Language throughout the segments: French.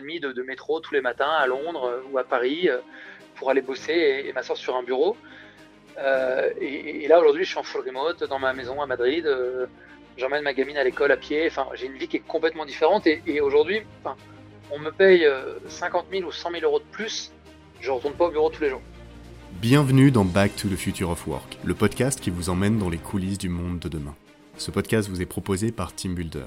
demie de, de métro tous les matins à Londres euh, ou à Paris euh, pour aller bosser et, et m'asseoir sur un bureau. Euh, et, là aujourd'hui, je suis en full remote dans ma maison à Madrid. J'emmène ma gamine à l'école à pied. Enfin, j'ai une vie qui est complètement différente. Et, et aujourd'hui, on me paye euh, 50 000 ou 100 000 euros de plus. Je retourne pas au bureau tous les jours. Bienvenue dans Back to the Future of Work, le podcast qui vous emmène dans les coulisses du monde de demain. Ce podcast vous est proposé par TeamBuilder,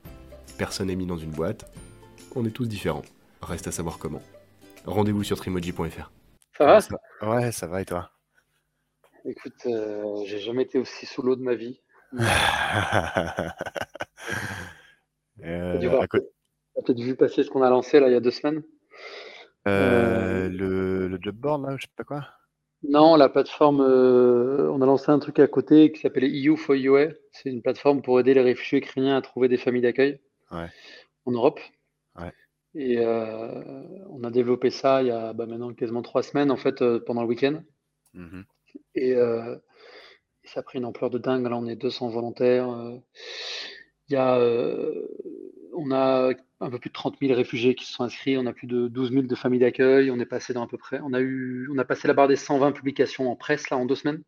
Personne n'est mis dans une boîte, on est tous différents. Reste à savoir comment. Rendez-vous sur trimoji.fr. Ça va ça Ouais, ça va et toi? Écoute, euh, j'ai jamais été aussi sous l'eau de ma vie. Euh, T'as peut-être vu passer ce qu'on a lancé là il y a deux semaines? Euh, le, le job board là, je sais pas quoi? Non, la plateforme, euh, on a lancé un truc à côté qui s'appelle EU for UA. C'est une plateforme pour aider les réfugiés ukrainiens à trouver des familles d'accueil Ouais. en Europe. Ouais. Et euh, on a développé ça il y a bah, maintenant quasiment trois semaines en fait euh, pendant le week-end. Et euh, ça a pris une ampleur de dingue. Là, on est 200 volontaires. Il y a, on a un peu plus de 30 000 réfugiés qui se sont inscrits. On a plus de 12 000 de familles d'accueil. On est passé dans à peu près. On a eu, on a passé la barre des 120 publications en presse là en deux semaines,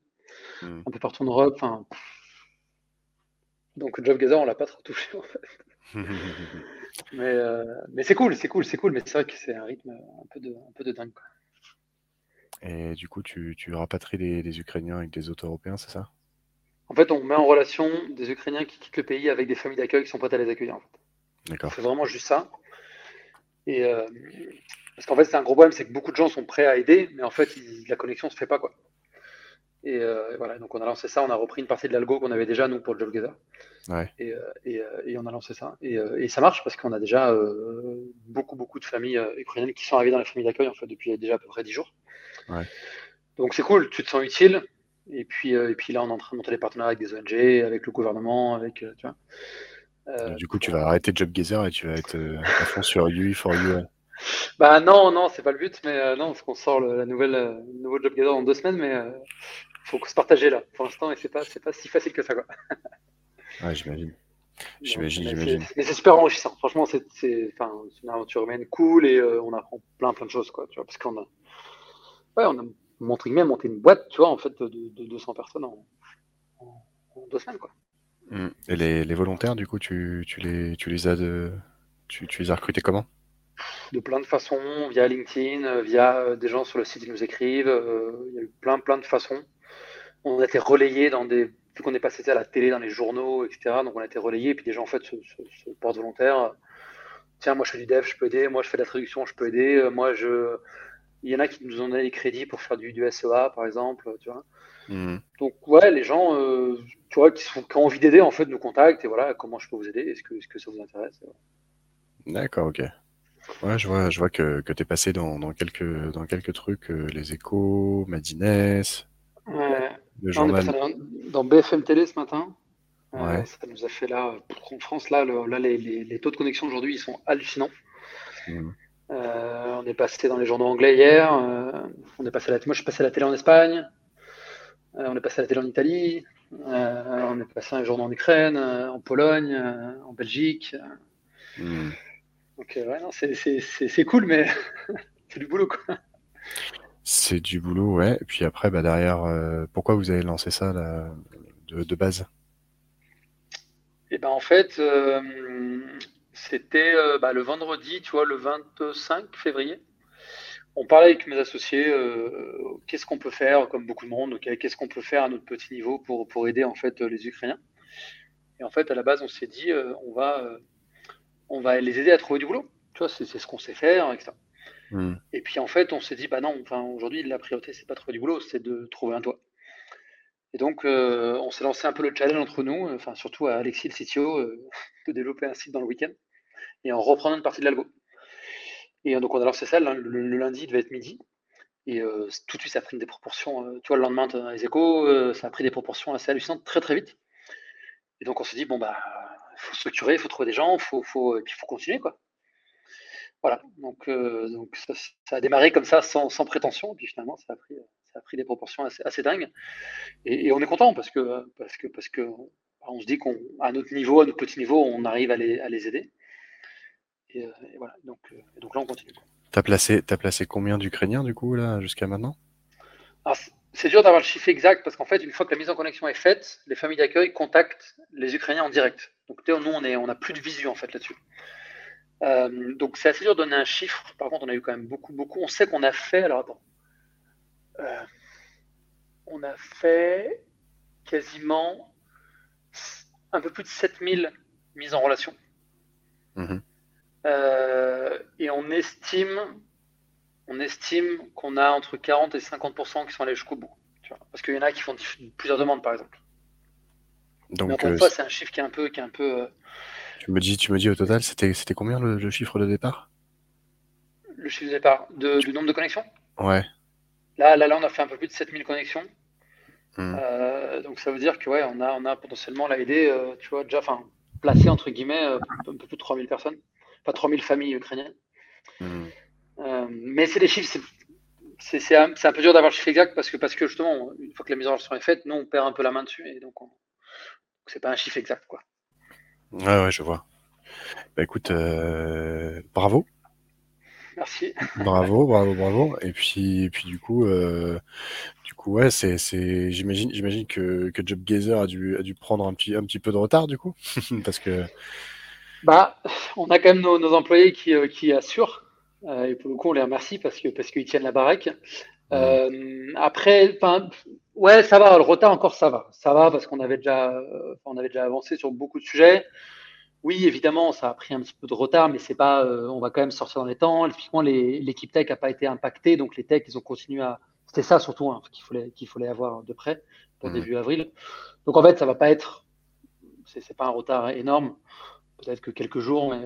Mhm. un peu partout en Europe. Enfin, donc JobGather, on l'a pas trop touché en fait. Mais, euh, mais c'est cool, c'est cool, c'est cool. Mais c'est vrai que c'est un rythme un peu de, un peu de dingue. quoi. Et du coup, tu, tu rapatries des, des Ukrainiens avec des autres Européens, c'est ça? En fait, on met en relation des Ukrainiens qui quittent le pays avec des familles d'accueil qui sont prêtes à les accueillir. En fait. On D'accord. fait vraiment juste ça. Et euh, parce qu'en fait, c'est un gros problème, c'est que beaucoup de gens sont prêts à aider, mais en fait, ils- la connexion se fait pas quoi. Et euh, voilà, donc on a lancé ça, on a repris une partie de l'algo qu'on avait déjà nous pour le JobGather. Ouais. Et, euh, et, euh, et on a lancé ça. Et, et ça marche parce qu'on a déjà euh, beaucoup beaucoup de familles ukrainiennes qui sont arrivées dans les familles d'accueil en fait depuis déjà à peu près 10 jours. Ouais. Donc c'est cool, tu te sens utile. Et puis, et puis là, on est en train de monter des partenariats avec des ONG, avec le gouvernement, avec tu vois. Et du coup, tu vas arrêter JobGather et tu vas être à fond sur UI for you. Bah non, non, c'est pas le but, mais euh, non, parce qu'on sort le, la nouvelle, euh, nouveau Job Gather dans deux semaines, mais euh, faut se partager là, pour l'instant, et c'est pas, c'est pas si facile que ça, quoi. Ouais, j'imagine. J'imagine, mais j'imagine. c'est- Mais c'est super enrichissant. Franchement, c'est, c'est, une aventure humaine cool et euh, on apprend plein, plein de choses, quoi. Tu vois, parce qu'on a, ouais, on a montré même monté une boîte, tu vois, en fait, de, de 200 personnes en, en- en deux semaines, quoi. Mm. Et les, les volontaires, du coup, tu, tu, les, tu les as de... Tu, tu les as recrutés comment? De plein de façons, via LinkedIn, via des gens sur le site qui nous écrivent. Il y a eu plein, plein de façons. On a été relayé dans des. Vu qu'on est passé à la télé, dans les journaux, etc. Donc on a été relayé, et puis des gens en fait se, portent volontaires. Tiens, moi je fais du dev, je peux aider. Moi je fais de la traduction, je peux aider. Moi je. Il y en a qui nous ont donné des crédits pour faire du, du SEA, par exemple, tu vois. Mmh. Donc ouais, les gens, tu vois, qui, sont, qui ont envie d'aider, en fait, nous contactent et voilà, comment je peux vous aider Est-ce que, est que ça vous intéresse D'accord, ok. Ouais, je vois, je vois que, que tu es passé dans, dans, quelques, dans quelques trucs, euh, les échos, Madines, ouais. le journal. dans, BFM Télé ce matin. Euh, ça nous a fait là, en France, là, là les, les, taux de connexion aujourd'hui, ils sont hallucinants. Mmh. Euh, on est passé dans les journaux anglais hier. on est passé à la, moi, je suis passé à la télé en Espagne. on est passé à la télé en Italie. on est passé à les journaux en Ukraine, en Pologne, en Belgique. Mmh. Donc euh, ouais, c'est cool, mais c'est du boulot quoi. C'est du boulot, ouais. Et puis après, bah, derrière, euh, pourquoi vous avez lancé ça là, de, base? Eh ben en fait, euh, c'était bah, le vendredi, tu vois, le 25 février. On parlait avec mes associés, qu'est-ce qu'on peut faire, comme beaucoup de monde, qu'est-ce qu'on peut faire à notre petit niveau pour, pour aider en fait les Ukrainiens. Et en fait, à la base, on s'est dit, on va on va les aider à trouver du boulot. Tu vois, c'est ce qu'on sait faire, etc. Hmm. Et puis en fait, on s'est dit, bah non, enfin, aujourd'hui, la priorité, c'est pas de trouver du boulot, c'est de trouver un toit. Et donc, euh, on s'est lancé un peu le challenge entre nous, enfin, surtout à Alexis, le CTO, euh, de développer un site dans le week-end et en reprenant une partie de l'algo. Et donc, on a lancé ça, le, lundi, il devait être midi. Et euh, tout de suite, ça a pris des proportions. tu vois, le lendemain, les échos, ça a pris des proportions assez hallucinantes, très très vite. Et donc, on s'est dit, bon, bah, faut structurer, il faut trouver des gens, faut, faut, et puis il faut continuer. Quoi. Voilà, donc, euh, donc ça, a démarré comme ça, sans, sans, prétention, et puis finalement, ça a pris, ça a pris des proportions assez, assez dingues. Et, on est content parce que, parce que, parce que on se dit qu'à notre niveau, à notre petit niveau, on arrive à les, à les aider. Et, euh, voilà, donc, euh, donc là, on continue. Tu as placé, as placé combien d'Ukrainiens, du coup, là, jusqu'à maintenant? C'est dur d'avoir le chiffre exact parce qu'en fait, une fois que la mise en connexion est faite, les familles d'accueil contactent les Ukrainiens en direct. Donc nous, on n'a plus de visu en fait là-dessus. Euh, donc c'est assez dur de donner un chiffre. Par contre, on a eu quand même beaucoup, beaucoup. On sait qu'on a fait. Alors attends. Euh, on a fait quasiment un peu plus de 7000 mises en relation. Mhm. Euh, et on estime on estime qu'on a entre 40 et 50% qui sont allés jusqu'au bout. Parce qu'il y en a qui font plusieurs demandes, par exemple. Donc, encore une euh, fois, c'est un chiffre qui est un peu. Qui est un peu euh, tu, me dis, tu me dis au total, c'était, combien le, chiffre de départ? Le chiffre de départ Du nombre de connexions? Ouais. Là, là, là, on a fait un peu plus de 7000 connexions. Hmm. Euh, donc ça veut dire que ouais, on a, on a potentiellement là aidé, tu vois, déjà, enfin, placé entre guillemets un peu plus de 3000 personnes, pas 3000 familles ukrainiennes. Hmm. Euh, mais c'est des chiffres, c'est un, un, peu dur d'avoir le chiffre exact parce que, parce que justement, une fois que la mise en relation est faite, nous on perd un peu la main dessus et donc c'est pas un chiffre exact. Quoi. Ouais, ouais, je vois. Bah écoute, euh, bravo. Merci. Bravo, bravo, bravo. Et puis, et puis du coup, euh, du coup, ouais, c'est, j'imagine, j'imagine que, que JobGazer a dû, a dû prendre un petit, un petit peu de retard du coup, parce que. Bah, on a quand même nos, nos employés qui, qui assurent euh, et pour le coup, on les remercie parce que parce qu'ils tiennent la baraque. Euh, après, ouais, ça va. Le retard encore, ça va. Ça va parce qu'on avait déjà, euh, on avait déjà avancé sur beaucoup de sujets. Oui, évidemment, ça a pris un petit peu de retard, mais c'est pas. on va quand même sortir dans les temps. Typiquement, l'équipe tech n'a pas été impactée, donc les techs, ils ont continué à. C'était ça surtout hein, qu'il fallait qu'il fallait avoir de près pour mmh. début avril. Donc en fait, ça va pas être. C'est pas un retard énorme. Peut-être que quelques jours, mais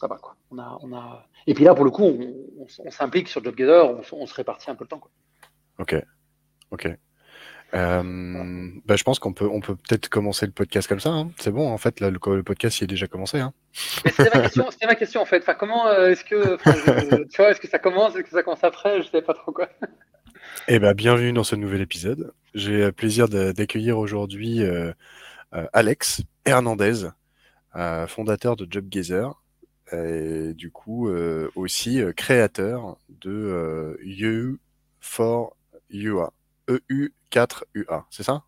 ça va quoi. On a, on a... Et puis là, pour le coup, on, s'implique sur JobGather, on, on, se répartit un peu le temps. Quoi. Ok, ok. Euh, bah, je pense qu'on peut, on peut peut-être commencer le podcast comme ça. Hein. C'est bon, en fait, là, le, podcast il est déjà commencé. Hein. C'était ma question, ma question en fait. Enfin, comment euh, est-ce que, tu vois, est-ce que ça commence, est-ce que ça commence après Je sais pas trop quoi. Eh ben, bienvenue dans ce nouvel épisode. J'ai le plaisir d'accueillir aujourd'hui euh, Alex Hernandez, fondateur de JobGazer et du coup euh, aussi euh, créateur de EU for UA, EU4UA, c'est ça?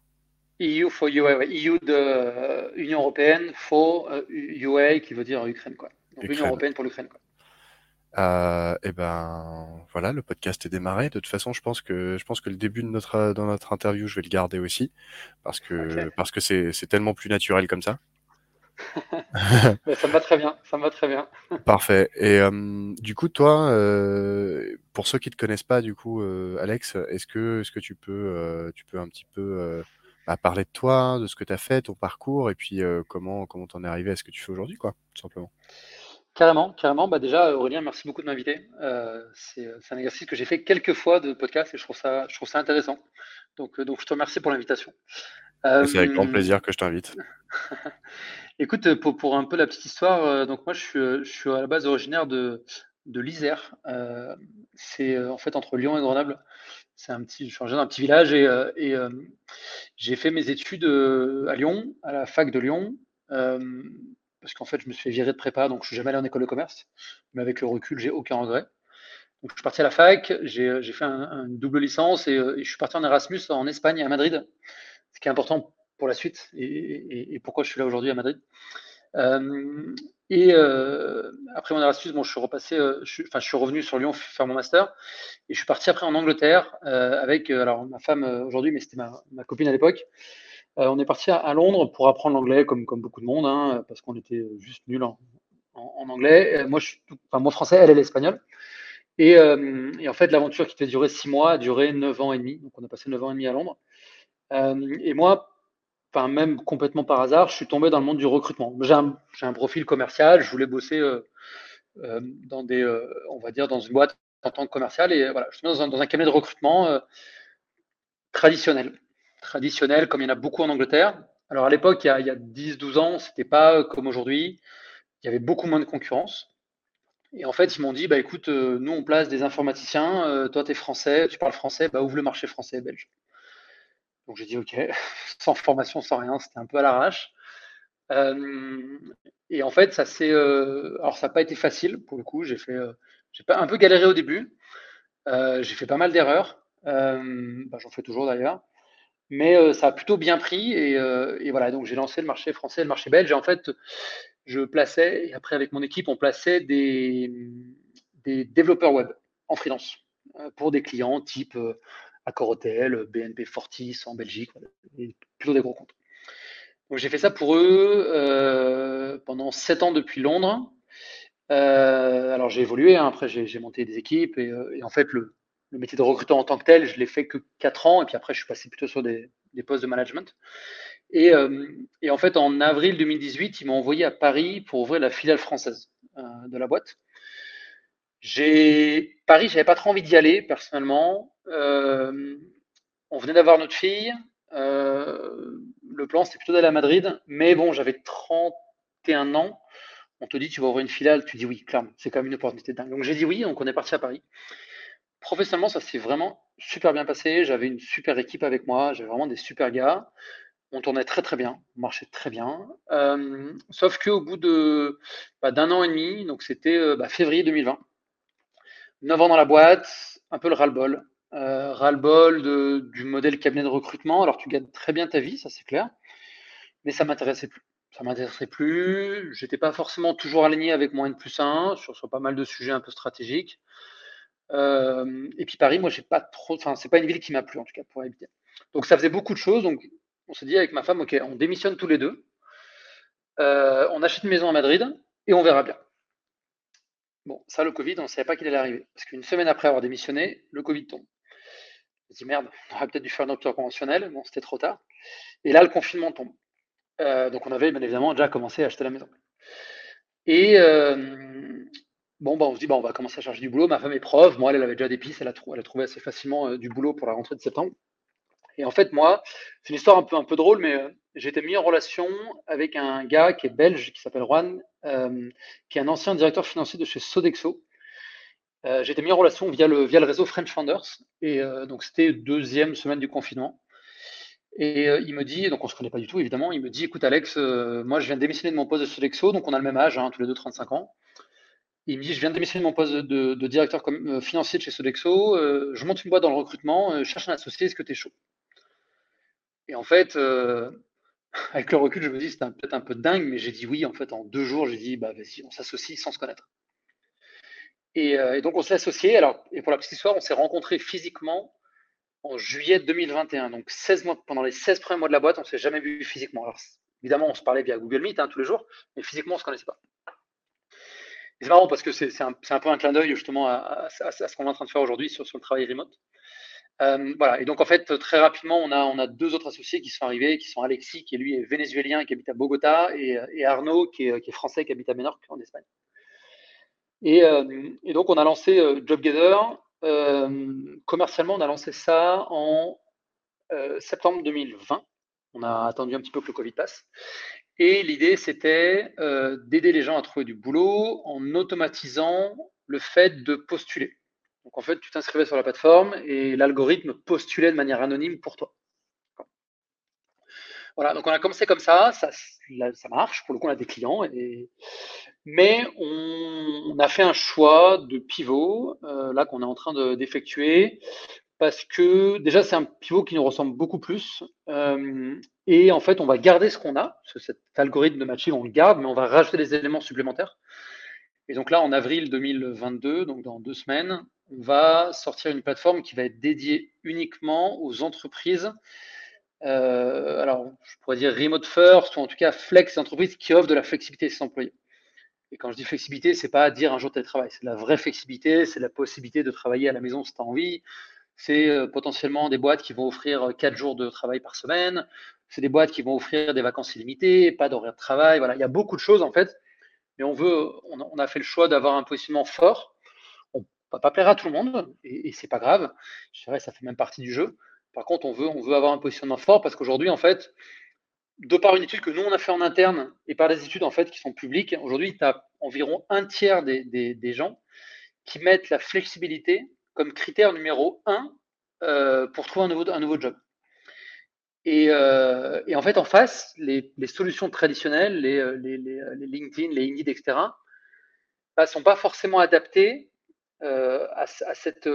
EU for UA, ouais. EU de euh, Union européenne, for UA qui veut dire Ukraine quoi. Donc Union européenne pour l'Ukraine quoi. Euh, et ben voilà, le podcast est démarré. De toute façon, je pense que je pense que le début de notre dans notre interview, je vais le garder aussi parce que parce que c'est c'est tellement plus naturel comme ça. Mais ça me va très bien, ça me va très bien. Parfait. Et euh, du coup, toi, euh, pour ceux qui te connaissent pas, du coup, euh, Alex, est-ce que est-ce que tu peux tu peux un petit peu bah, parler de toi, de ce que tu as fait, ton parcours, et puis comment comment t'en es arrivé à ce que tu fais aujourd'hui, quoi, tout simplement? Carrément, carrément. Bah déjà, Aurélien, merci beaucoup de m'inviter. C'est un exercice que j'ai fait quelques fois de podcast et je trouve ça, je trouve ça intéressant. Donc, donc je te remercie pour l'invitation. C'est avec grand plaisir que je t'invite. écoute, pour, pour un peu la petite histoire, euh, donc moi je suis, euh, je suis à la base originaire de, l'Isère. Euh, c'est euh, en fait entre Lyon et Grenoble. C'est un petit, je suis originaire d'un petit village et, euh, euh, j'ai fait mes études euh, à Lyon, à la fac de Lyon. Euh, parce qu'en fait, je me suis fait virer de prépa, donc je suis jamais allé en école de commerce. Mais avec le recul, j'ai aucun regret. Donc, je suis parti à la fac, j'ai euh, fait un, un double licence et, euh, et je suis parti en Erasmus en Espagne, à Madrid, ce qui est important pour la suite et, pourquoi je suis là aujourd'hui à Madrid. Euh, et euh, après mon Erasmus, bon, je suis repassé, euh, je, suis- revenu sur Lyon faire mon master et je suis parti après en Angleterre avec alors ma femme aujourd'hui, mais c'était ma, copine à l'époque. On est parti à, Londres pour apprendre l'anglais comme, comme beaucoup de monde, hein, parce qu'on était juste nuls en, anglais. Moi, je français, elle, est espagnole. Et, en fait, l'aventure qui devait durer six mois a duré neuf ans et demi. Donc, on a passé neuf ans et demi à Londres. Et moi, enfin, même complètement par hasard, je suis tombé dans le monde du recrutement. J'ai un, profil commercial. Je voulais bosser euh, euh, dans des, euh, on va dire, dans une boîte en tant que commercial. Et voilà, je suis dans un, dans un cabinet de recrutement traditionnel. Traditionnel, comme il y en a beaucoup en Angleterre. Alors, à l'époque, il y a, il y a 10-12 ans, c'était pas comme aujourd'hui. Il y avait beaucoup moins de concurrence. Et en fait, ils m'ont dit, bah écoute, nous on place des informaticiens, toi tu es français, tu parles français, bah ouvre le marché français et belge. Donc j'ai dit ok, sans formation, sans rien, c'était un peu à l'arrache. Euh, et en fait, ça euh, alors ça n'a pas été facile pour le coup. J'ai fait, euh, j'ai un peu galéré au début. J'ai fait pas mal d'erreurs. Bah, j'en fais toujours d'ailleurs. Mais ça a plutôt bien pris et, voilà. Donc j'ai lancé le marché français, le marché belge. Et en fait, je plaçais, et après avec mon équipe, on plaçait des, développeurs web en freelance pour des clients type Accor Hotel, BNP Fortis en Belgique, plutôt des gros comptes. Donc j'ai fait ça pour eux euh, pendant sept ans depuis Londres. Euh, alors j'ai évolué, hein, après j'ai monté des équipes et, euh, en fait le, métier de recruteur en tant que tel, je l'ai fait que quatre ans et puis après je suis passé plutôt sur des, postes de management. Et, en fait, en avril 2018, ils m'ont envoyé à Paris pour ouvrir la filiale française de la boîte. J'ai Paris, j'avais pas trop envie d'y aller personnellement. Euh, on venait d'avoir notre fille. Euh, le plan, c'était plutôt d'aller à Madrid, mais bon, j'avais 31 ans. On te dit, tu vas ouvrir une filiale, tu dis oui, clairement, c'est quand même une opportunité dingue. Donc j'ai dit oui, donc on est parti à Paris. Professionnellement, ça s'est vraiment super bien passé. J'avais une super équipe avec moi, j'avais vraiment des super gars. On tournait très très bien, on marchait très bien. Euh, sauf qu'au bout de bah, d'un an et demi, donc c'était bah, février 2020, 9 ans dans la boîte, un peu le ras-le-bol. Euh, ras-le-bol du modèle cabinet de recrutement. Alors tu gagnes très bien ta vie, ça c'est clair, mais ça m'intéressait plus. Ça m'intéressait plus. J'étais pas forcément toujours aligné avec mon N plus 1 sur, sur pas mal de sujets un peu stratégiques. Euh, et puis Paris, moi j'ai pas trop. Enfin, c'est pas une ville qui m'a plu en tout cas pour habiter. Donc ça faisait beaucoup de choses. Donc on s'est dit avec ma femme, ok, on démissionne tous les deux. Euh, on achète une maison à Madrid et on verra bien. Bon, ça, le Covid, on ne savait pas qu'il allait arriver. Parce qu'une semaine après avoir démissionné, le Covid tombe. On se dit merde, on aurait peut-être dû faire une rupture conventionnelle. Bon, c'était trop tard. Et là, le confinement tombe. Euh, donc, on avait bien évidemment déjà commencé à acheter la maison. Et euh, bon, bah, on se dit, bah, on va commencer à chercher du boulot. Ma femme est prof. Moi, elle, avait déjà des pistes. Elle a, trouvé assez facilement euh, du boulot pour la rentrée de septembre. Et en fait, moi, c'est une histoire un peu, un peu drôle, mais été mis en relation avec un gars qui est belge, qui s'appelle Juan, qui est un ancien directeur financier de chez Sodexo. Euh, été mis en relation via le, réseau French Founders. Et euh, donc, c'était deuxième semaine du confinement. Et euh, il me dit, donc on se connaît pas du tout évidemment, il me dit, écoute Alex, moi je viens de démissionner de mon poste de Sodexo, donc on a le même âge, hein, tous les deux 35 ans. Il me dit, je viens de démissionner de mon poste de, directeur financier de chez Sodexo, je monte une boîte dans le recrutement, je cherche un associé, est-ce que tu es chaud? Et en fait, avec le recul, je me dis, c'était peut-être un peu dingue, mais j'ai dit oui, en fait, en deux jours, j'ai dit, bah vas-y, on s'associe sans se connaître. Et, donc, on s'est associés. Alors, et pour la petite histoire, on s'est rencontrés physiquement en juillet 2021. Donc, 16 mois, pendant les 16 premiers mois de la boîte, on ne s'est jamais vu physiquement. Alors, évidemment, on se parlait via Google Meet hein, tous les jours, mais physiquement, on ne se connaissait pas. C'est marrant parce que c'est un, peu un clin d'œil justement à, ce qu'on est en train de faire aujourd'hui sur, le travail remote. Euh, voilà, et donc en fait, très rapidement, on a, deux autres associés qui sont arrivés, qui sont Alexis, qui lui est vénézuélien, qui habite à Bogota, et, Arnaud, qui est, qui est, français, qui habite à Menorque, en Espagne. Et, euh, et donc, on a lancé euh, JobGather. commercialement, on a lancé ça en septembre 2020. On a attendu un petit peu que le Covid passe. Et l'idée, c'était euh, d'aider les gens à trouver du boulot en automatisant le fait de postuler. Donc en fait, tu t'inscrivais sur la plateforme et l'algorithme postulait de manière anonyme pour toi. Voilà, donc on a commencé comme ça, ça, marche, pour le coup on a des clients, mais on, a fait un choix de pivot, euh, là qu'on est en train d'effectuer, parce que déjà c'est un pivot qui nous ressemble beaucoup plus. Euh, et en fait, on va garder ce qu'on a, cet algorithme de matching, on le garde, mais on va rajouter des éléments supplémentaires. Et donc là, en avril 2022, donc dans deux semaines, on va sortir une plateforme qui va être dédiée uniquement aux entreprises. Euh, alors, je pourrais dire remote first, ou en tout cas flex, entreprises qui offrent de la flexibilité à ses employés. Et quand je dis flexibilité, c'est pas dire un jour télétravail, c'est de la vraie flexibilité, c'est la possibilité de travailler à la maison si tu as envie, c'est euh, potentiellement des boîtes qui vont offrir euh, quatre jours de travail par semaine. C'est des boîtes qui vont offrir des vacances illimitées, pas d'horaire de travail. Voilà, il y a beaucoup de choses en fait. Mais on veut, on a fait le choix d'avoir un positionnement fort. On ne va pas plaire à tout le monde et, et c'est pas grave. Je dirais, ça fait même partie du jeu. Par contre, on veut, avoir un positionnement fort parce qu'aujourd'hui, en fait, de par une étude que nous on a fait en interne et par des études en fait qui sont publiques, aujourd'hui, tu as environ un tiers des, gens qui mettent la flexibilité comme critère numéro un euh, pour trouver un nouveau, job. Et, euh, et, en fait, en face, les, solutions traditionnelles, les, euh, les, LinkedIn, les Indeed, etc., ne bah, sont pas forcément adaptées à, cette,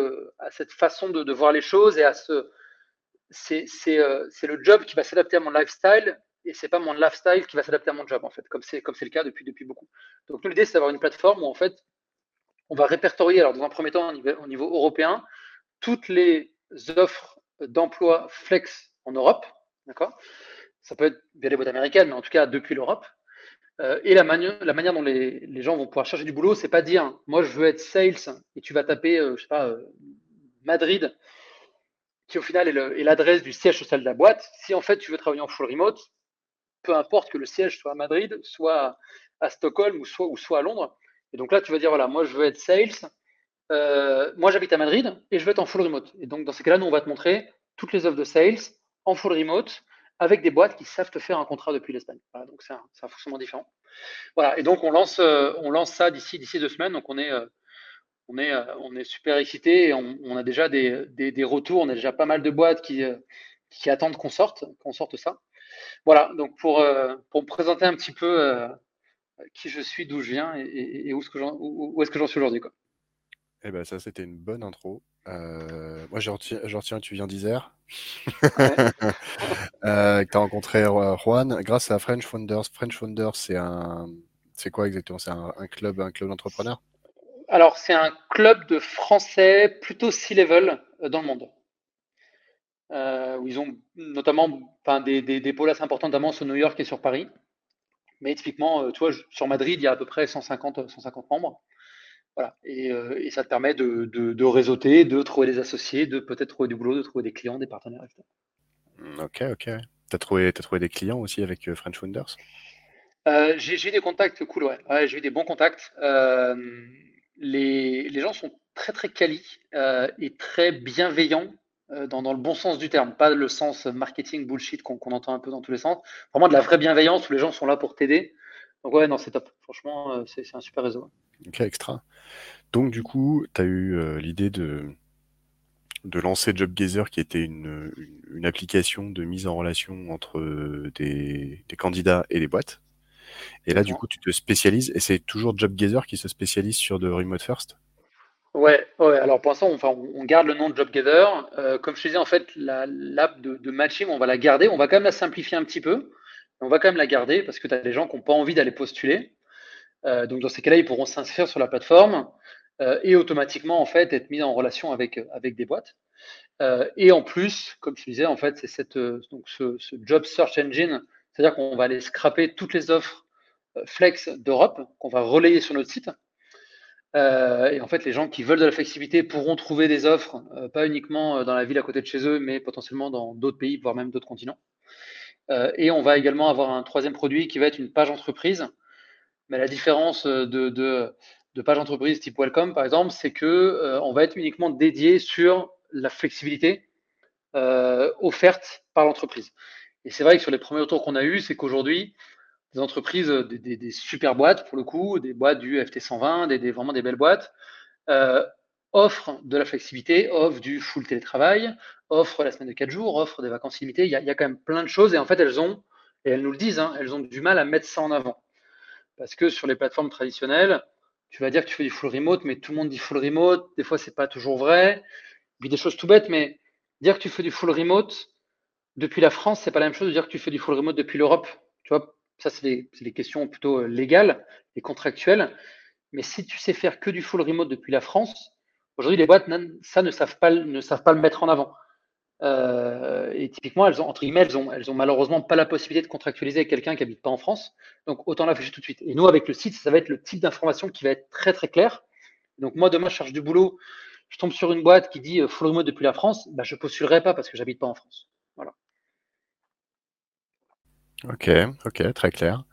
façon de, voir les choses et à ce. C'est le job qui va s'adapter à mon lifestyle et c'est pas mon lifestyle qui va s'adapter à mon job en fait, comme c'est le cas depuis depuis beaucoup. Donc l'idée c'est d'avoir une plateforme où en fait on va répertorier, alors dans un premier temps au niveau, européen, toutes les offres d'emploi flex en Europe, d'accord? Ça peut être via les boîtes américaines, mais en tout cas depuis l'Europe. Euh, et la, manière dont les, gens vont pouvoir chercher du boulot, c'est pas dire, moi je veux être sales et tu vas taper, euh, je sais pas, euh, Madrid, qui au final est l'adresse du siège social de la boîte. Si en fait tu veux travailler en full remote, peu importe que le siège soit à Madrid, soit à Stockholm ou soit, à Londres, et donc là, tu vas dire, voilà, moi, je veux être sales. Euh, moi, j'habite à Madrid et je veux être en full remote. Et donc, dans ces cas-là, nous, on va te montrer toutes les offres de sales en full remote avec des boîtes qui savent te faire un contrat depuis l'Espagne. Voilà, donc, c'est un, fonctionnement différent. Voilà. Et donc, on lance, euh, on lance ça d'ici, d'ici deux semaines. Donc, on est, euh, on est, on est super excité et on, on, a déjà des, des, des, retours. On a déjà pas mal de boîtes qui, qui attendent qu'on sorte, qu'on sorte ça. Voilà. Donc, pour, pour me présenter un petit peu qui je suis, d'où je viens et, où, est-ce que j'en suis aujourd'hui. Quoi. Eh ben ça, c'était une bonne intro. Euh, moi, j'en retiens, tu viens d'Isère. euh, tu as rencontré Juan grâce à French Founders. French Founders, c'est un, c'est quoi exactement? C'est un, club, un club d'entrepreneurs? Alors, c'est un club de Français plutôt C-level euh, dans le monde. Euh, où ils ont notamment des, des, des pôles assez importants, notamment sur New York et sur Paris. Mais typiquement, euh, tu vois, sur Madrid, il y a à peu près 150, 150 membres. Voilà. Et, euh, et ça te permet de, de, de, réseauter, de trouver des associés, de peut-être trouver du boulot, de trouver des clients, des partenaires, etc. Mm, ok, ok. Tu as trouvé, as trouvé des clients aussi avec French Founders? Euh, J'ai eu des contacts cool, ouais. ouais j'ai eu des bons contacts. Euh, les, gens sont très, très quali euh, et très bienveillants euh, dans, le bon sens du terme, pas le sens marketing bullshit qu'on qu entend un peu dans tous les sens. Vraiment de la vraie bienveillance où les gens sont là pour t'aider. Donc ouais, non, c'est top. Franchement, euh, c'est un super réseau. Ok, extra. Donc du coup, tu as eu l'idée de, lancer JobGazer, qui était une, application de mise en relation entre des candidats et des boîtes. Et là, du coup, tu te spécialises, et c'est toujours JobGazer qui se spécialise sur de Remote First? Ouais, ouais, alors pour l'instant, on, enfin, on garde le nom de JobGather. Euh, comme je te disais, en fait, l'app de, de, matching, on va la garder. On va quand même la simplifier un petit peu. On va quand même la garder parce que tu as des gens qui n'ont pas envie d'aller postuler. Euh, donc, dans ces cas-là, ils pourront s'inscrire sur la plateforme. et automatiquement en fait être mis en relation avec, avec des boîtes. et en plus, comme je disais, en fait, c'est cette, donc ce, ce, job search engine, c'est-à-dire qu'on va aller scraper toutes les offres flex d'Europe qu'on va relayer sur notre site. et en fait, les gens qui veulent de la flexibilité pourront trouver des offres, pas uniquement dans la ville à côté de chez eux, mais potentiellement dans d'autres pays, voire même d'autres continents. et on va également avoir un troisième produit qui va être une page entreprise. Mais la différence de, de page entreprise type Welcome, par exemple, c'est que euh, on va être uniquement dédié sur la flexibilité euh, offerte par l'entreprise. Et c'est vrai que sur les premiers retours qu'on a eu, c'est qu'aujourd'hui, des entreprises, des, super boîtes pour le coup, des boîtes du FT120, des, vraiment des belles boîtes, euh, offrent de la flexibilité, offrent du full télétravail, offrent la semaine de 4 jours, offrent des vacances limitées. Il y, a, quand même plein de choses et en fait, elles ont, et elles nous le disent, hein, elles ont du mal à mettre ça en avant. Parce que sur les plateformes traditionnelles, tu vas dire que tu fais du full remote, mais tout le monde dit full remote. Des fois, c'est pas toujours vrai. Puis des choses tout bêtes, mais dire que tu fais du full remote depuis la France, c'est pas la même chose de dire que tu fais du full remote depuis l'Europe. Tu vois, ça, c'est des, questions plutôt euh, légales et contractuelles. Mais si tu sais faire que du full remote depuis la France, aujourd'hui, les boîtes, ça ne savent pas, ne savent pas le mettre en avant. Euh, et typiquement, elles ont, entre guillemets, elles ont, elles ont malheureusement pas la possibilité de contractualiser avec quelqu'un qui habite pas en France. Donc, autant l'afficher tout de suite. Et nous, avec le site, ça va être le type d'information qui va être très, très clair. Donc, moi, demain, je cherche du boulot. Je tombe sur une boîte qui dit euh, full remote depuis la France. Bah, je postulerai pas parce que j'habite pas en France. Voilà. Ok, ok, très clair.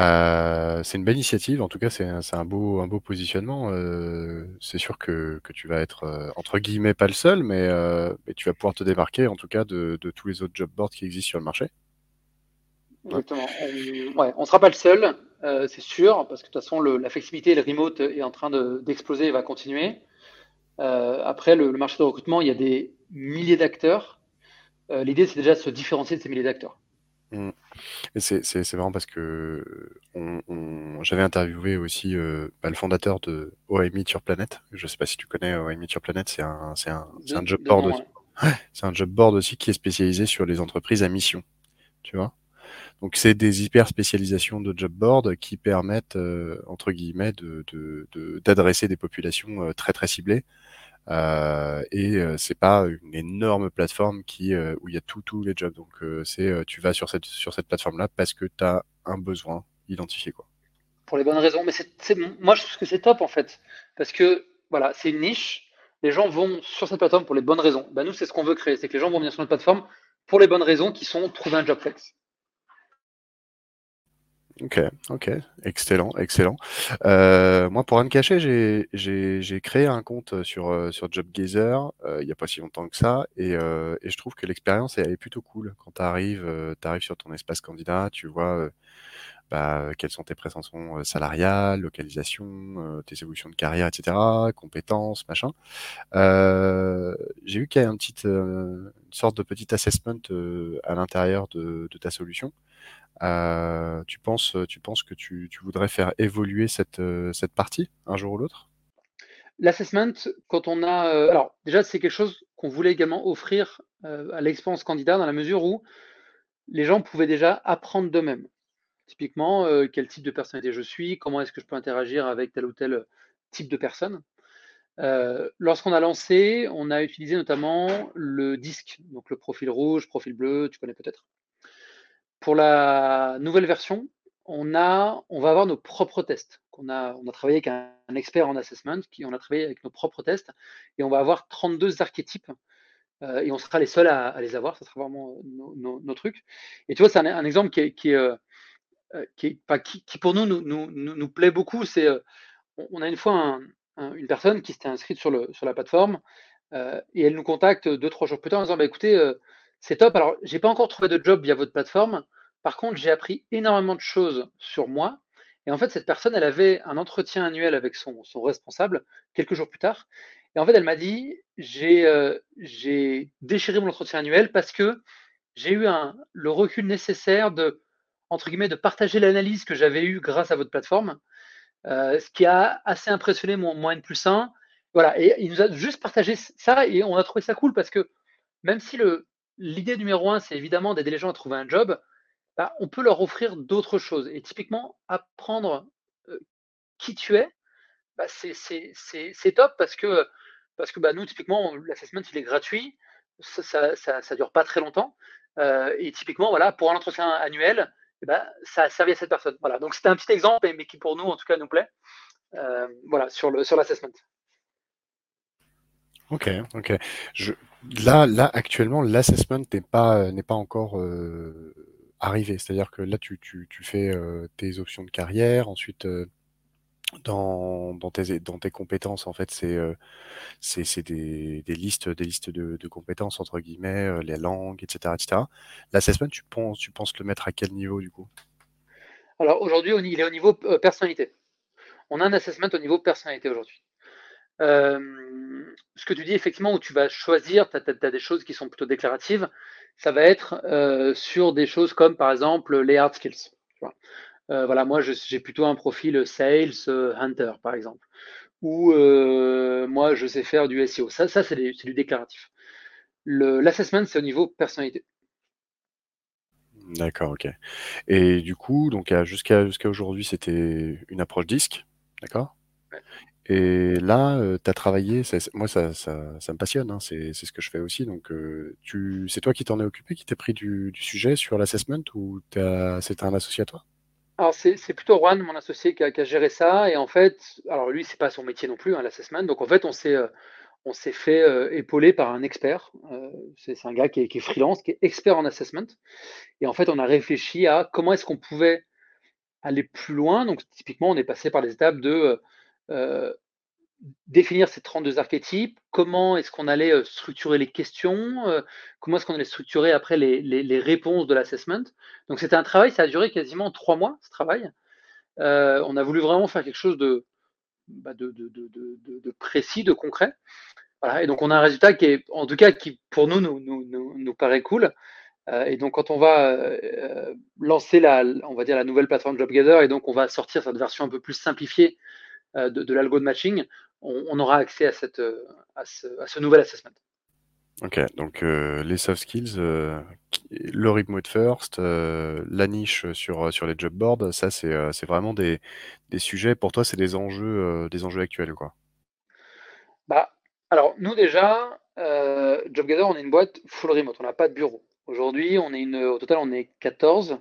Euh, c'est une belle initiative, en tout cas c'est un beau positionnement, euh, c'est sûr que tu vas être, euh, entre guillemets «pas le seul» mais tu vas pouvoir te démarquer en tout cas de tous les autres job boards qui existent sur le marché. Exactement. On ouais, on sera pas le seul, c'est sûr, parce que de toute façon le la flexibilité et le remote est en train d'exploser et va continuer. après le marché de recrutement, il y a des milliers d'acteurs. l'idée c'est déjà de se différencier de ces milliers d'acteurs. Et c'est marrant parce que on j'avais interviewé aussi, euh, bah, le fondateur de OI Meet Your Planet. Je sais pas si tu connais OI Meet Your Planet, c'est un c'est un un job board aussi. c'est un job board aussi qui est spécialisé sur les entreprises à mission, tu vois? Donc c'est des hyper spécialisations de job board qui permettent, euh, entre guillemets de de de d'adresser des populations, euh, très, très ciblées. Euh, et euh, c'est pas une énorme plateforme qui euh, où il y a tout tous les jobs. Donc c'est tu vas sur cette sur cette plateforme là parce que tu as un besoin identifié quoi. Pour les bonnes raisons, mais c'est moi je trouve que c'est top en fait parce que voilà c'est une niche. Les gens vont sur cette plateforme pour les bonnes raisons. Ben, nous c'est ce qu'on veut créer, c'est que les gens vont venir sur notre plateforme pour les bonnes raisons qui sont trouver un job flex. Ok, ok, excellent, excellent. Euh, moi, pour rien cacher, j'ai, créé un compte sur, euh, sur JobGazer euh, il n'y a pas si longtemps que ça, et, euh, je trouve que l'expérience est plutôt cool. Quand tu arrives, arrives sur ton espace candidat, tu vois bah, quelles sont tes prétentions salariales, localisation, tes évolutions de carrière, etc., compétences, machin. j'ai vu qu'il y a un petit, une sorte de petit assessment à l'intérieur de ta solution. Euh, tu, penses, tu penses que tu, voudrais faire évoluer cette, euh, cette partie un jour ou l'autre? L'assessment, quand on a. Euh, alors, déjà, c'est quelque chose qu'on voulait également offrir à l'expérience candidat dans la mesure où les gens pouvaient déjà apprendre d'eux-mêmes. Typiquement, quel type de personnalité je suis, comment est-ce que je peux interagir avec tel ou tel type de personne. Lorsqu'on a lancé, on a utilisé notamment le disque, donc le profil rouge, profil bleu, tu connais peut-être. Pour la nouvelle version, on, a, on va avoir nos propres tests. On a, travaillé avec un, expert en assessment, qui, on a travaillé avec nos propres tests, et on va avoir 32 archétypes, euh, et on sera les seuls à, les avoir, ça sera vraiment nos, trucs. Et tu vois, c'est un, exemple qui, qui, euh, qui, qui, pour nous nous, nous, nous plaît beaucoup. C'est, euh, on a une fois une personne qui s'était inscrite sur, le, sur la plateforme, et elle nous contacte deux, trois jours plus tard en disant, bah, écoutez, c'est top. Alors, j'ai pas encore trouvé de job via votre plateforme. Par contre, j'ai appris énormément de choses sur moi. Et en fait, cette personne, elle avait un entretien annuel avec son, responsable quelques jours plus tard. Et en fait, elle m'a dit, euh, j'ai déchiré mon entretien annuel parce que j'ai eu le recul nécessaire de, partager l'analyse que j'avais eue grâce à votre plateforme, euh, ce qui a assez impressionné mon, mon N plus 1. Voilà, et il nous a juste partagé ça et on a trouvé ça cool parce que même si l'idée numéro un, c'est évidemment d'aider les gens à trouver un job. Bah, on peut leur offrir d'autres choses. Et typiquement, apprendre qui tu es, bah, c'est top parce que, parce que bah, nous, typiquement, l'assessment, il est gratuit. Ça, ça, ça, dure pas très longtemps. Et typiquement, voilà, pour un entretien annuel, eh ça a servi à cette personne. Voilà. Donc c'était un petit exemple, mais qui pour nous, en tout cas, nous plaît. Voilà, sur le sur l'assessment. Ok, ok. Là, là, actuellement, l'assessment n'est pas n'est pas encore arrivé. C'est-à-dire que là, tu, fais tes options de carrière, ensuite dans, tes, compétences, en fait, c'est des, listes, des listes de, compétences, entre guillemets, les langues, etc. etc. L'assessment, tu penses, le mettre à quel niveau, du coup? Alors, aujourd'hui, il est au niveau personnalité. On a un assessment au niveau personnalité aujourd'hui. Ce que tu dis, effectivement, où tu vas choisir, tu as, des choses qui sont plutôt déclaratives, ça va être sur des choses comme, par exemple, les hard skills. Tu vois. Euh, voilà, moi, j'ai plutôt un profil sales hunter, par exemple. Ou moi, je sais faire du SEO. Ça, ça c'est du déclaratif. L'assessment, c'est au niveau personnalité. D'accord, ok. Et du coup, donc jusqu'à jusqu'à aujourd'hui, c'était une approche disque, d'accord? Et là, tu as travaillé, moi ça, ça, ça, me passionne, hein, c'est ce que je fais aussi. Donc, tu, c'est toi qui t'en es occupé, qui t'es pris du, sujet sur l'assessment ou c'était un associé à toi? Alors, c'est plutôt Juan, mon associé, qui a, géré ça. Et en fait, alors lui, c'est pas son métier non plus, hein, l'assessment. Donc, en fait, on s'est euh, fait euh, épauler par un expert. Euh, c'est un gars qui est, qui est, freelance, qui est expert en assessment. Et en fait, on a réfléchi à comment est-ce qu'on pouvait aller plus loin. Donc, typiquement, on est passé par les étapes de définir ces 32 archétypes, comment est-ce qu'on allait euh, structurer les questions, euh, comment est-ce qu'on allait structurer après les, réponses de l'assessment. Donc c'était un travail, ça a duré quasiment trois mois, ce travail. Euh, on a voulu vraiment faire quelque chose de, bah, précis, de concret. et donc on a un résultat qui est, en tout cas, qui pour nous nous, nous, paraît cool. et donc quand on va lancer la, on va dire la nouvelle plateforme JobGather, et donc on va sortir cette version un peu plus simplifiée de, de l'algo de matching, on, aura accès à, cette, euh, à, ce, nouvel assessment. Ok, donc euh, les soft skills, euh, le remote first, la niche sur, sur les job boards, ça c'est vraiment des, sujets, pour toi c'est des enjeux des enjeux actuels quoi. Bah, alors nous déjà, JobGather on est une boîte full remote, on n'a pas de bureau. Aujourd'hui on est une, au total on est 14,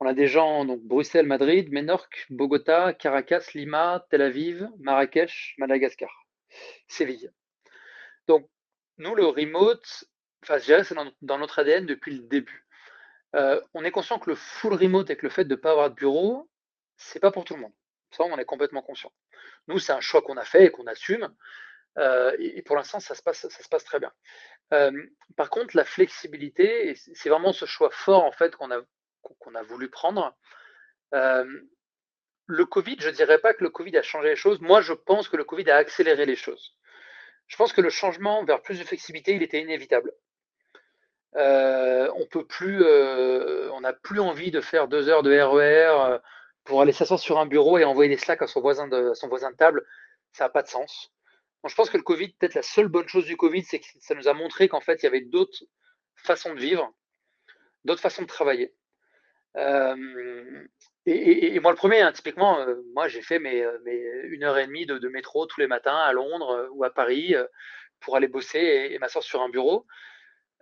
on a des gens, donc Bruxelles, Madrid, Menorque, Bogota, Caracas, Lima, Tel Aviv, Marrakech, Madagascar, Séville. Donc, nous, le remote, enfin, je dirais c'est dans, notre ADN depuis le début. Euh, on est conscient que le full remote avec le fait de ne pas avoir de bureau, c'est pas pour tout le monde. Ça, on est complètement conscient. Nous, c'est un choix qu'on a fait et qu'on assume. Euh, et, pour l'instant, ça, se passe, ça se passe très bien. Euh, par contre, la flexibilité, c'est vraiment ce choix fort en fait qu'on a, qu'on a voulu prendre. Euh, le Covid, je ne dirais pas que le Covid a changé les choses. Moi, je pense que le Covid a accéléré les choses. Je pense que le changement vers plus de flexibilité, il était inévitable. Euh, on peut plus, euh, on n'a plus envie de faire deux heures de RER e pour aller s'asseoir sur un bureau et envoyer des slacks à son voisin de, son voisin de table. Ça n'a pas de sens. je pense que le Covid, peut-être la seule bonne chose du Covid, c'est que ça nous a montré qu'en fait, il y avait d'autres façons de vivre, d'autres façons de travailler. Euh, et, moi, le premier, hein, typiquement, euh, moi, j'ai fait mes, euh, mes, une heure et demie de, métro tous les matins à Londres ou à Paris pour aller bosser et, m'asseoir sur un bureau.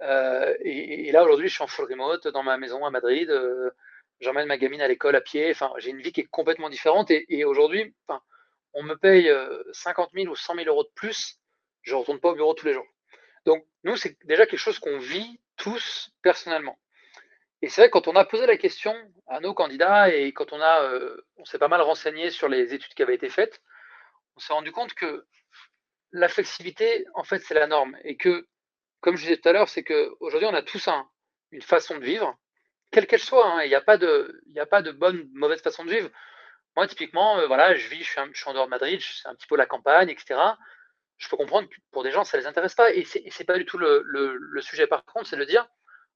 Et, là, aujourd'hui, je suis en full remote dans ma maison à Madrid. J'emmène ma gamine à l'école à pied. Enfin, j'ai une vie qui est complètement différente. Et, aujourd'hui, on me paye 50 000 ou 100 000 euros de plus. Je ne retourne pas au bureau tous les jours. Donc, nous, c'est déjà quelque chose qu'on vit tous personnellement. Et c'est vrai, quand on a posé la question à nos candidats et quand on a, euh, on s'est pas mal renseigné sur les études qui avaient été faites, on s'est rendu compte que la flexibilité, en fait, c'est la norme. Et que, comme je disais tout à l'heure, c'est qu'aujourd'hui, on a tous un, une façon de vivre, quelle qu'elle soit. Hein. Il n'y a, pas de, il a pas de bonne, mauvaise façon de vivre. Moi, typiquement, euh, voilà, je vis, je suis, suis, en dehors de Madrid, c'est un petit peu la campagne, etc. Je peux comprendre que pour des gens, ça ne les intéresse pas. Et ce n'est pas du tout le, le sujet. Par contre, c'est de dire,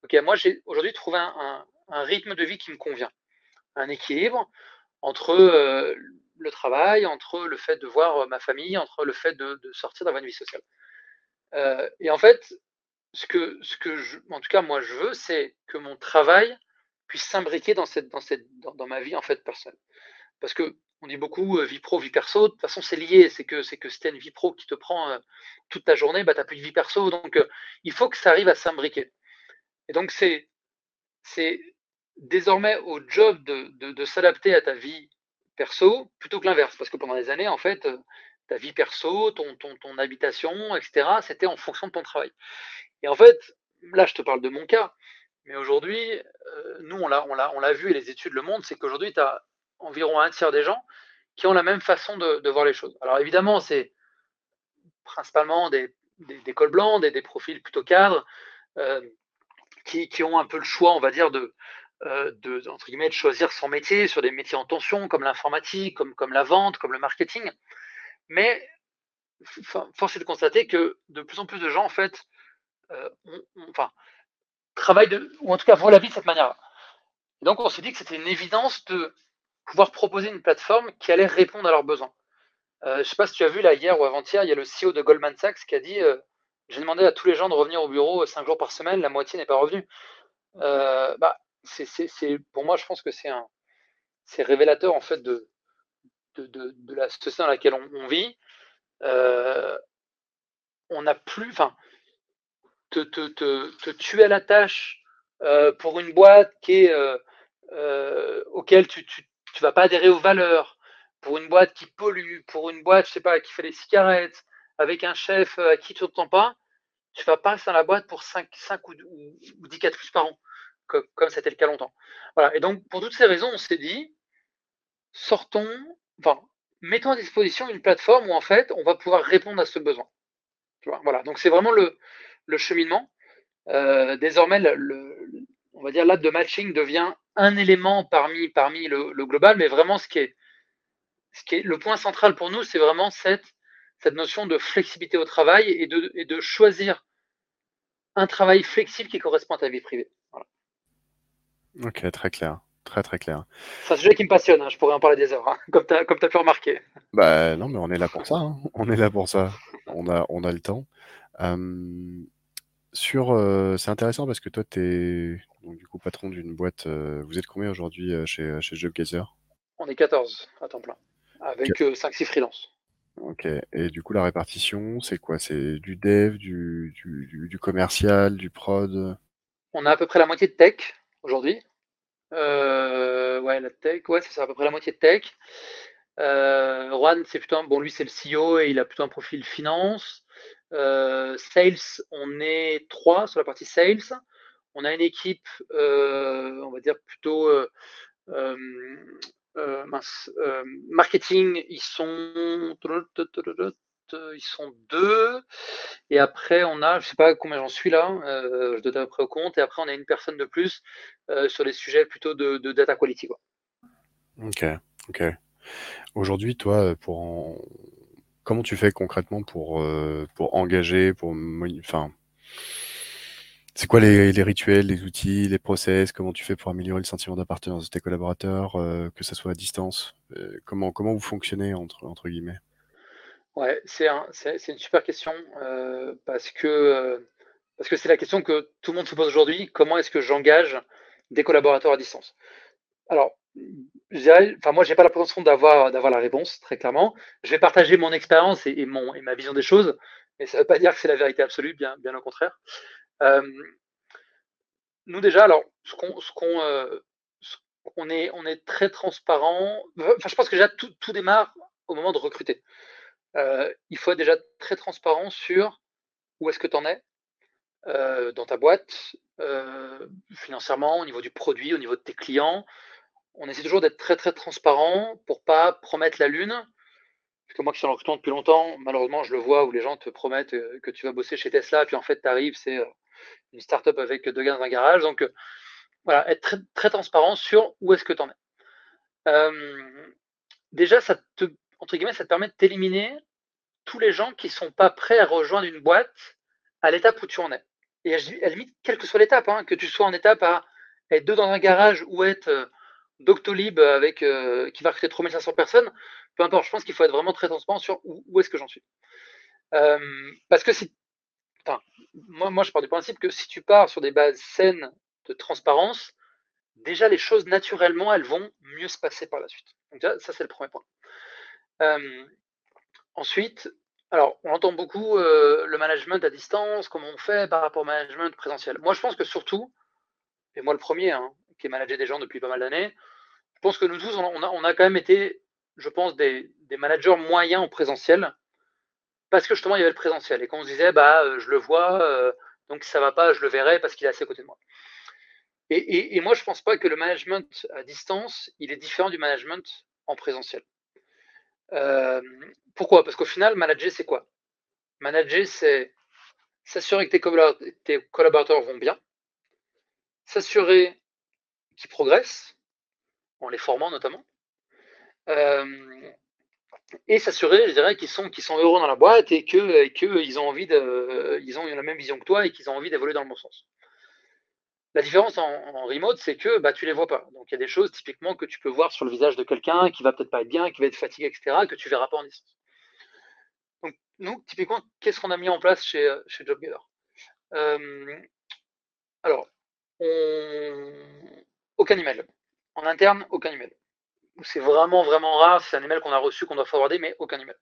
Ok, moi j'ai aujourd'hui trouvé un, rythme de vie qui me convient, un équilibre entre euh, le travail, entre le fait de voir euh, ma famille, entre le fait de, sortir d'avoir une vie sociale. Euh, et en fait, ce que, ce que je, en tout cas moi je veux, c'est que mon travail puisse s'imbriquer dans, cette, dans, cette, dans, ma vie en fait personnelle. Parce que on dit beaucoup vie pro, vie perso. De toute façon, c'est lié. C'est que c'est que si une vie pro qui te prend toute ta journée, bah, tu n'as plus de vie perso. Donc, il faut que ça arrive à s'imbriquer. Et donc, c'est c'est désormais au job de, s'adapter à ta vie perso plutôt que l'inverse. Parce que pendant des années, en fait, ta vie perso, ton, ton, ton habitation, etc., c'était en fonction de ton travail. Et en fait, là, je te parle de mon cas, mais aujourd'hui, euh, nous, on l'a, on, l'a, on l'a vu et les études le montrent, c'est qu'aujourd'hui, tu as environ un tiers des gens qui ont la même façon de, voir les choses. Alors évidemment, c'est principalement des, des, cols blancs, des, des, profils plutôt cadres, euh, qui, ont un peu le choix, on va dire, de, euh, de, entre guillemets, de choisir son métier sur des métiers en tension, comme l'informatique, comme, la vente, comme le marketing. Mais force est de constater que de plus en plus de gens, en fait, enfin, travaillent, de, ou en tout cas voient la vie de cette manière-là. Donc on s'est dit que c'était une évidence de pouvoir proposer une plateforme qui allait répondre à leurs besoins. Euh, je ne sais pas si tu as vu là hier ou avant-hier, il y a le CEO de Goldman Sachs qui a dit euh, j'ai demandé à tous les gens de revenir au bureau cinq jours par semaine, la moitié n'est pas revenue. Euh, bah, pour moi, je pense que c'est un, c'est révélateur en fait de, de, de, la société dans laquelle on, vit. on n'a plus, enfin, te, te, te, te, tuer à la tâche pour une boîte qui est auquel tu, tu tu vas pas adhérer aux valeurs pour une boîte qui pollue, pour une boîte, je sais pas, qui fait des cigarettes, avec un chef euh, à qui tu n'entends pas, tu vas pas dans la boîte pour 5, 5 ou, 10 4 plus par an, comme, c'était le cas longtemps. Voilà. Et donc, pour toutes ces raisons, on s'est dit, sortons, enfin, mettons à disposition une plateforme où en fait, on va pouvoir répondre à ce besoin. voilà. Donc, c'est vraiment le, le cheminement. Euh, désormais, le, on va dire, là, de matching devient un élément parmi, parmi le, global, mais vraiment ce qui est, ce qui est le point central pour nous, c'est vraiment cette, cette notion de flexibilité au travail et de, et de choisir un travail flexible qui correspond à ta vie privée. Ok, très clair. Très très clair. C'est un sujet qui me passionne, hein, je pourrais en parler des heures, hein, comme tu as, as, pu remarquer. Bah non, mais on est là pour ça. Hein. On est là pour ça. On a, on a le temps. Sur, euh, c'est intéressant parce que toi, tu es donc, du coup patron d'une boîte. Euh, vous êtes combien aujourd'hui euh, chez, chez JobGazer? On est 14 à temps plein, avec 5-6 freelances. Ok, et du coup, la répartition, c'est quoi? C'est du dev, du, du, du, commercial, du prod? On a à peu près la moitié de tech aujourd'hui. ouais, la tech, ouais, c'est à peu près la moitié de tech. Juan, c'est plutôt bon, lui c'est le CEO et il a plutôt un profil finance. Euh, sales, on est trois sur la partie sales. On a une équipe, euh, on va dire plutôt euh, marketing. Ils sont ils sont deux. Et après, on a, je sais pas combien j'en suis là, je dois être à peu près au compte. Et après, on a une personne de plus sur les sujets plutôt de, data quality. Quoi. Ok, ok. Aujourd'hui, toi, pour en, Comment tu fais concrètement pour, euh, pour engager, pour enfin, c'est quoi les, rituels, les outils, les process? Comment tu fais pour améliorer le sentiment d'appartenance de tes collaborateurs, euh, que ça soit à distance? Euh, Comment comment vous fonctionnez entre entre guillemets? Ouais, c'est un, c'est une super question parce que parce que c'est la question que tout le monde se pose aujourd'hui. Comment est-ce que j'engage des collaborateurs à distance? Alors, je enfin moi j'ai pas la prétention d'avoir d'avoir la réponse très clairement. Je vais partager mon expérience et, mon et ma vision des choses, mais ça ne veut pas dire que c'est la vérité absolue, bien bien au contraire. Nous déjà, alors ce qu'on ce qu'on on est on est très transparent. Enfin, je pense que déjà tout, tout démarre au moment de recruter. Il faut être déjà très transparent sur où est-ce que tu en es dans ta boîte, financièrement, au niveau du produit, au niveau de tes clients on essaie toujours d'être très très transparent pour pas promettre la lune. Parce que moi qui suis en recrutement depuis longtemps, malheureusement, je le vois où les gens te promettent que tu vas bosser chez Tesla, puis en fait, tu arrives, c'est une startup avec deux gars dans un garage. Donc, euh, voilà, être très, transparent sur où est-ce que tu en es. déjà, ça te, entre guillemets, ça te permet de t'éliminer tous les gens qui sont pas prêts à rejoindre une boîte à l'étape où tu en es. Et à, la limite, quelle que soit l'étape, hein, que tu sois en étape à être deux dans un garage ou être Doctolib avec, euh, qui va recruter 3500 personnes, peu importe, je pense qu'il faut être vraiment très transparent sur où, est-ce que j'en suis. Euh, parce que si, moi, je pars du principe que si tu pars sur des bases saines de transparence, déjà les choses naturellement, elles vont mieux se passer par la suite. Donc ça, c'est le premier point. ensuite, alors, on entend beaucoup le management à distance, comment on fait par rapport au management présentiel. Moi, je pense que surtout, et moi le premier, hein, qui ai managé des gens depuis pas mal d'années, je pense que nous tous, on a, on a quand même été, je pense, des, des, managers moyens en présentiel, parce que justement, il y avait le présentiel. Et quand on se disait, bah, je le vois, donc ça va pas, je le verrai parce qu'il est assez à côté de moi. Et, moi, je ne pense pas que le management à distance, il est différent du management en présentiel. Euh, pourquoi? Parce qu'au final, manager, c'est quoi? Manager, c'est s'assurer que tes collaborateurs, vont bien, s'assurer qu'ils progressent, en les formant notamment, euh, et s'assurer, je dirais, qu'ils sont, heureux dans la boîte et qu'ils ont envie de, ils ont la même vision que toi et qu'ils ont envie d'évoluer dans le bon sens. La différence en, remote, c'est que bah, tu les vois pas. Donc il y a des choses typiquement que tu peux voir sur le visage de quelqu'un qui va peut-être pas être bien, qui va être fatigué, etc., que tu verras pas en distance. Donc nous, typiquement, qu'est-ce qu'on a mis en place chez, euh, chez JobGether euh, Alors, aucun email. En interne, aucun email. C'est vraiment, vraiment rare. C'est un email qu'on a reçu, qu'on doit forwarder, mais aucun email.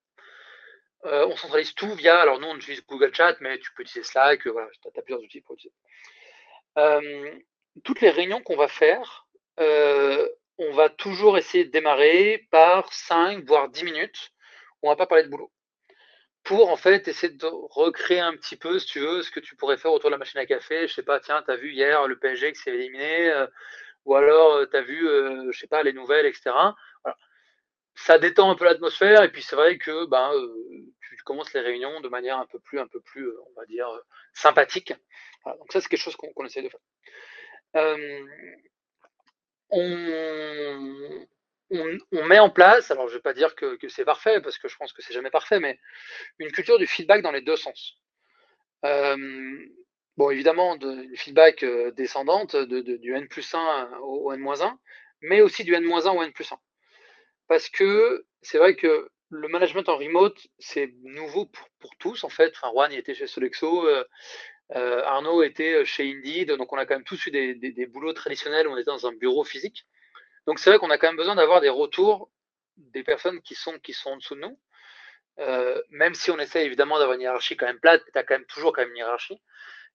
Euh, on centralise tout via, alors nous on utilise Google Chat, mais tu peux utiliser Slack, voilà, tu as, plusieurs outils pour utiliser toutes les réunions qu'on va faire, on va toujours essayer de démarrer par 5 voire 10 minutes où on va pas parler de boulot. Pour en fait essayer de recréer un petit peu, si tu veux, ce que tu pourrais faire autour de la machine à café. Je sais pas, tiens, tu as vu hier le PSG qui s'est éliminé, ou alors tu as vu, je sais pas, les nouvelles, etc. Ça détend un peu l'atmosphère, et puis c'est vrai que ben, tu commences les réunions de manière un peu plus, un peu plus, on va dire, sympathique donc ça, c'est quelque chose qu'on essaie de faire. on, met en place, alors je ne vais pas dire que, c'est parfait, parce que je pense que c'est jamais parfait, mais une culture du feedback dans les deux sens. Bon, évidemment, de, feedback descendante du N plus 1 au, N-1, mais aussi du N-1 au N plus 1. Parce que c'est vrai que le management en remote, c'est nouveau pour, tous, en fait. Enfin, Juan, était chez Solexo, euh, Arnaud était euh, chez Indeed, donc on a quand même tous eu des, boulots traditionnels où on était dans un bureau physique. Donc c'est vrai qu'on a quand même besoin d'avoir des retours des personnes qui sont, qui sont en dessous de nous. Euh, même si on essaie évidemment d'avoir une hiérarchie quand même plate, tu as quand même toujours quand même une hiérarchie.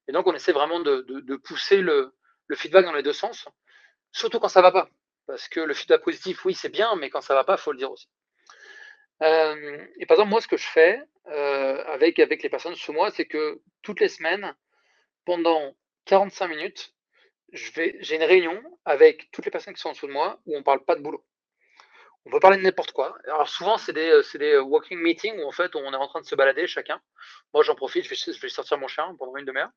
Et donc on essaie vraiment de, pousser le, feedback dans les deux sens, surtout quand ça va pas. Parce que le feedback positif, oui, c'est bien, mais quand ça va pas, il faut le dire aussi. et par exemple, moi, ce que je fais avec, avec les personnes sous moi, c'est que toutes les semaines, pendant 45 minutes, j'ai une réunion avec toutes les personnes qui sont en dessous de moi où on ne parle pas de boulot. On peut parler de n'importe quoi. Alors souvent, c'est des, des, walking meetings où en fait on est en train de se balader chacun. Moi, j'en profite, je vais, sortir mon chien pendant une demi-heure.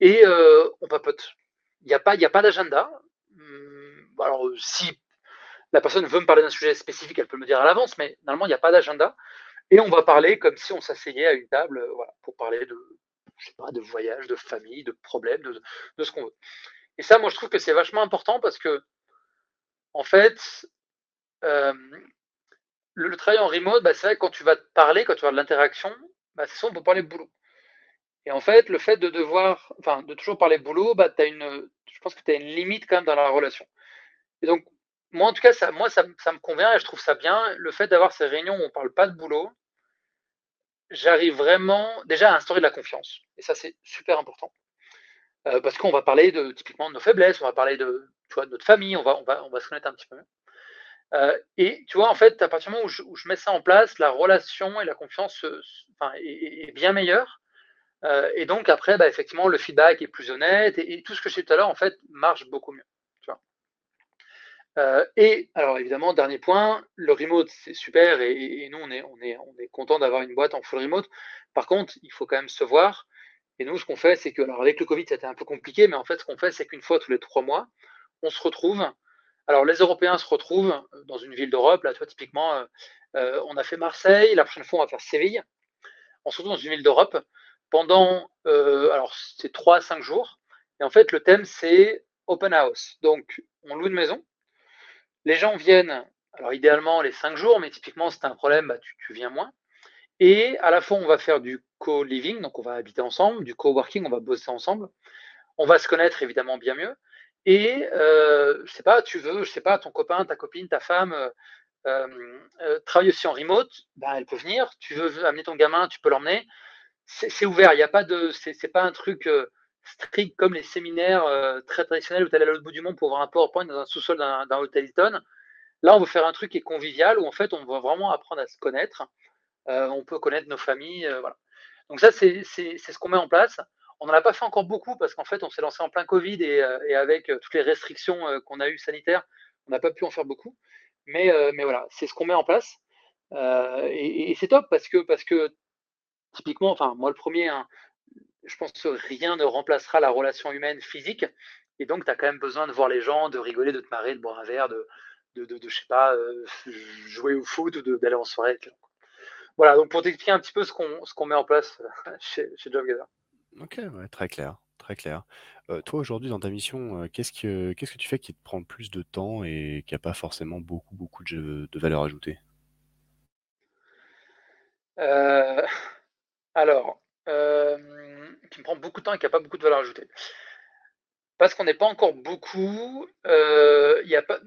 Et euh, on papote. Il n'y a pas, pas d'agenda. Hum, alors, si la personne veut me parler d'un sujet spécifique, elle peut me dire à l'avance, mais normalement, il n'y a pas d'agenda. Et on va parler comme si on s'asseyait à une table euh, pour parler de, je sais pas, de voyage, de famille, de problèmes, de, ce qu'on veut. Et ça, moi, je trouve que c'est vachement important parce que, en fait, euh, le, travail en remote, bah, c'est vrai que quand tu vas te parler, quand tu vas de l'interaction, bah, c'est ça, on peut parler de boulot. Et en fait, le fait de devoir, enfin, de toujours parler boulot, bah, une, je pense que tu as une limite quand même dans la relation. Et donc, moi, en tout cas, ça, moi, ça, me convient et je trouve ça bien. Le fait d'avoir ces réunions où on ne parle pas de boulot, j'arrive vraiment déjà à instaurer de la confiance. Et ça, c'est super important. Euh, parce qu'on va parler de, typiquement de nos faiblesses, on va parler de, tu de notre famille, on va, on, va, on va se connaître un petit peu mieux. Euh, et tu vois, en fait, à partir du moment où je, mets ça en place, la relation et la confiance est, bien meilleure. Euh, et donc, après, bah, effectivement, le feedback est plus honnête et, tout ce que je disais tout à l'heure, en fait, marche beaucoup mieux. Euh, et alors évidemment, dernier point, le remote c'est super et, nous on est, on on est content d'avoir une boîte en full remote. Par contre, il faut quand même se voir. Et nous, ce qu'on fait, c'est que, alors avec le Covid, c'était un peu compliqué, mais en fait, ce qu'on fait, c'est qu'une fois tous les trois mois, on se retrouve. Alors les Européens se retrouvent dans une ville d'Europe. Là, tu vois, typiquement, euh, euh, on a fait Marseille. La prochaine fois, on va faire Séville. On se retrouve dans une ville d'Europe pendant, alors c'est trois à cinq jours. Et en fait, le thème, c'est open house. Donc, on loue une maison les gens viennent, alors idéalement les 5 jours, mais typiquement c'est un problème, bah, tu, viens moins. Et à la fois, on va faire du co-living, donc on va habiter ensemble, du co-working, on va bosser ensemble. On va se connaître évidemment bien mieux. Et euh, je sais pas, tu veux, je sais pas, ton copain, ta copine, ta femme, euh, travaille aussi en remote, ben, elle peut venir. Tu veux amener ton gamin, tu peux l'emmener. C'est ouvert. Il n'y a pas de, c'est pas un truc strict comme les séminaires très traditionnels où tu à l'autre bout du monde pour voir un PowerPoint dans un sous-sol d'un hôtel Hilton. Là, on veut faire un truc qui est convivial où en fait on va vraiment apprendre à se connaître. on peut connaître nos familles, voilà. Donc ça, c'est ce qu'on met en place. On n'en a pas fait encore beaucoup parce qu'en fait, on s'est lancé en plein Covid et, et avec toutes les restrictions qu'on a eues sanitaires, on n'a pas pu en faire beaucoup. Mais, voilà, c'est ce qu'on met en place. et, c'est top parce que, typiquement, enfin, moi le premier, hein, je pense que rien ne remplacera la relation humaine physique. Et donc, tu as quand même besoin de voir les gens, de rigoler, de te marrer, de boire un verre, de, euh, jouer au foot ou d'aller en soirée. Voilà, donc pour t'expliquer un petit peu ce qu'on met en place euh, chez, chez. Ok, très clair, très clair. Toi, aujourd'hui, dans ta mission, qu'est-ce que qu'est-ce que tu fais qui te prend plus de temps et qui n'a pas forcément beaucoup, beaucoup de, valeur ajoutée? Alors, qui me prend beaucoup de temps et qui n'a pas beaucoup de valeur ajoutée. Parce qu'on n'est pas encore beaucoup. A pas,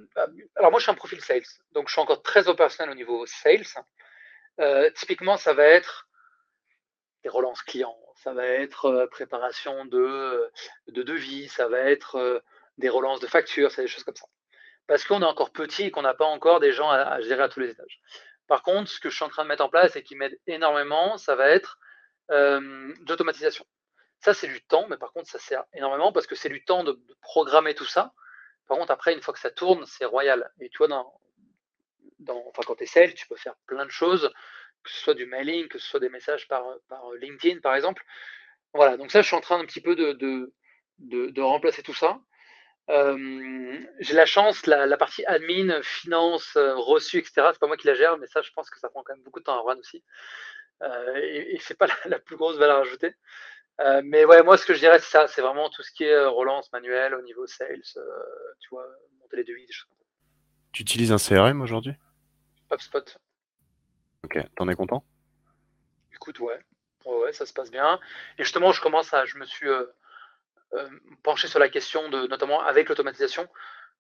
alors moi, je suis un profil sales, donc je suis encore très opérationnel au niveau sales. Typiquement, ça va être des relances clients, ça va être préparation de, de devis, ça va être des relances de factures, c'est des choses comme ça. Parce qu'on est encore petit et qu'on n'a pas encore des gens à, gérer à tous les étages. Par contre, ce que je suis en train de mettre en place et qui m'aide énormément, ça va être euh, d'automatisation. Ça, c'est du temps, mais par contre, ça sert énormément parce que c'est du temps de, programmer tout ça. Par contre, après, une fois que ça tourne, c'est royal. Et tu vois, dans, enfin, quand tu es sales, tu peux faire plein de choses, que ce soit du mailing, que ce soit des messages par, par LinkedIn, par exemple. Voilà, donc ça, je suis en train un petit peu de, de, de, de remplacer tout ça. Euh, j'ai la chance, la, la, partie admin, finance, euh, reçu, etc., c'est pas moi qui la gère, mais ça, je pense que ça prend quand même beaucoup de temps à run aussi. Euh, et, et c'est pas la, la, plus grosse valeur ajoutée. Euh, mais ouais, moi, ce que je dirais, c'est ça, c'est vraiment tout ce qui est euh, relance manuelle au niveau sales, euh, tu vois, monter les devis, des choses comme ça. Tu utilises un CRM aujourd'hui? HubSpot. Ok, t'en es content? Écoute, ouais. ouais. ça se passe bien. Et justement, je commence à, je me suis euh, euh, penché sur la question de, notamment avec l'automatisation.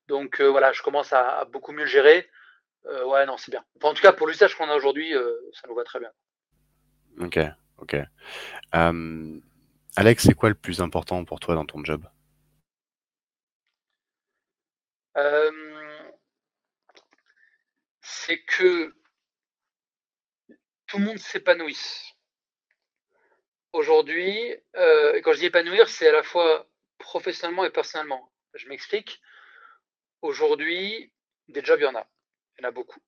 Donc euh, voilà, je commence à, à, beaucoup mieux gérer. ouais, non, c'est bien. Enfin, en tout cas, pour l'usage qu'on a aujourd'hui, ça nous va très bien. Ok, ok. Alex, c'est quoi le plus important pour toi dans ton job? C'est que tout le monde s'épanouisse. Aujourd'hui, euh, quand je dis épanouir, c'est à la fois professionnellement et personnellement. Je m'explique. Aujourd'hui, des jobs, il y en a. Il y en a beaucoup.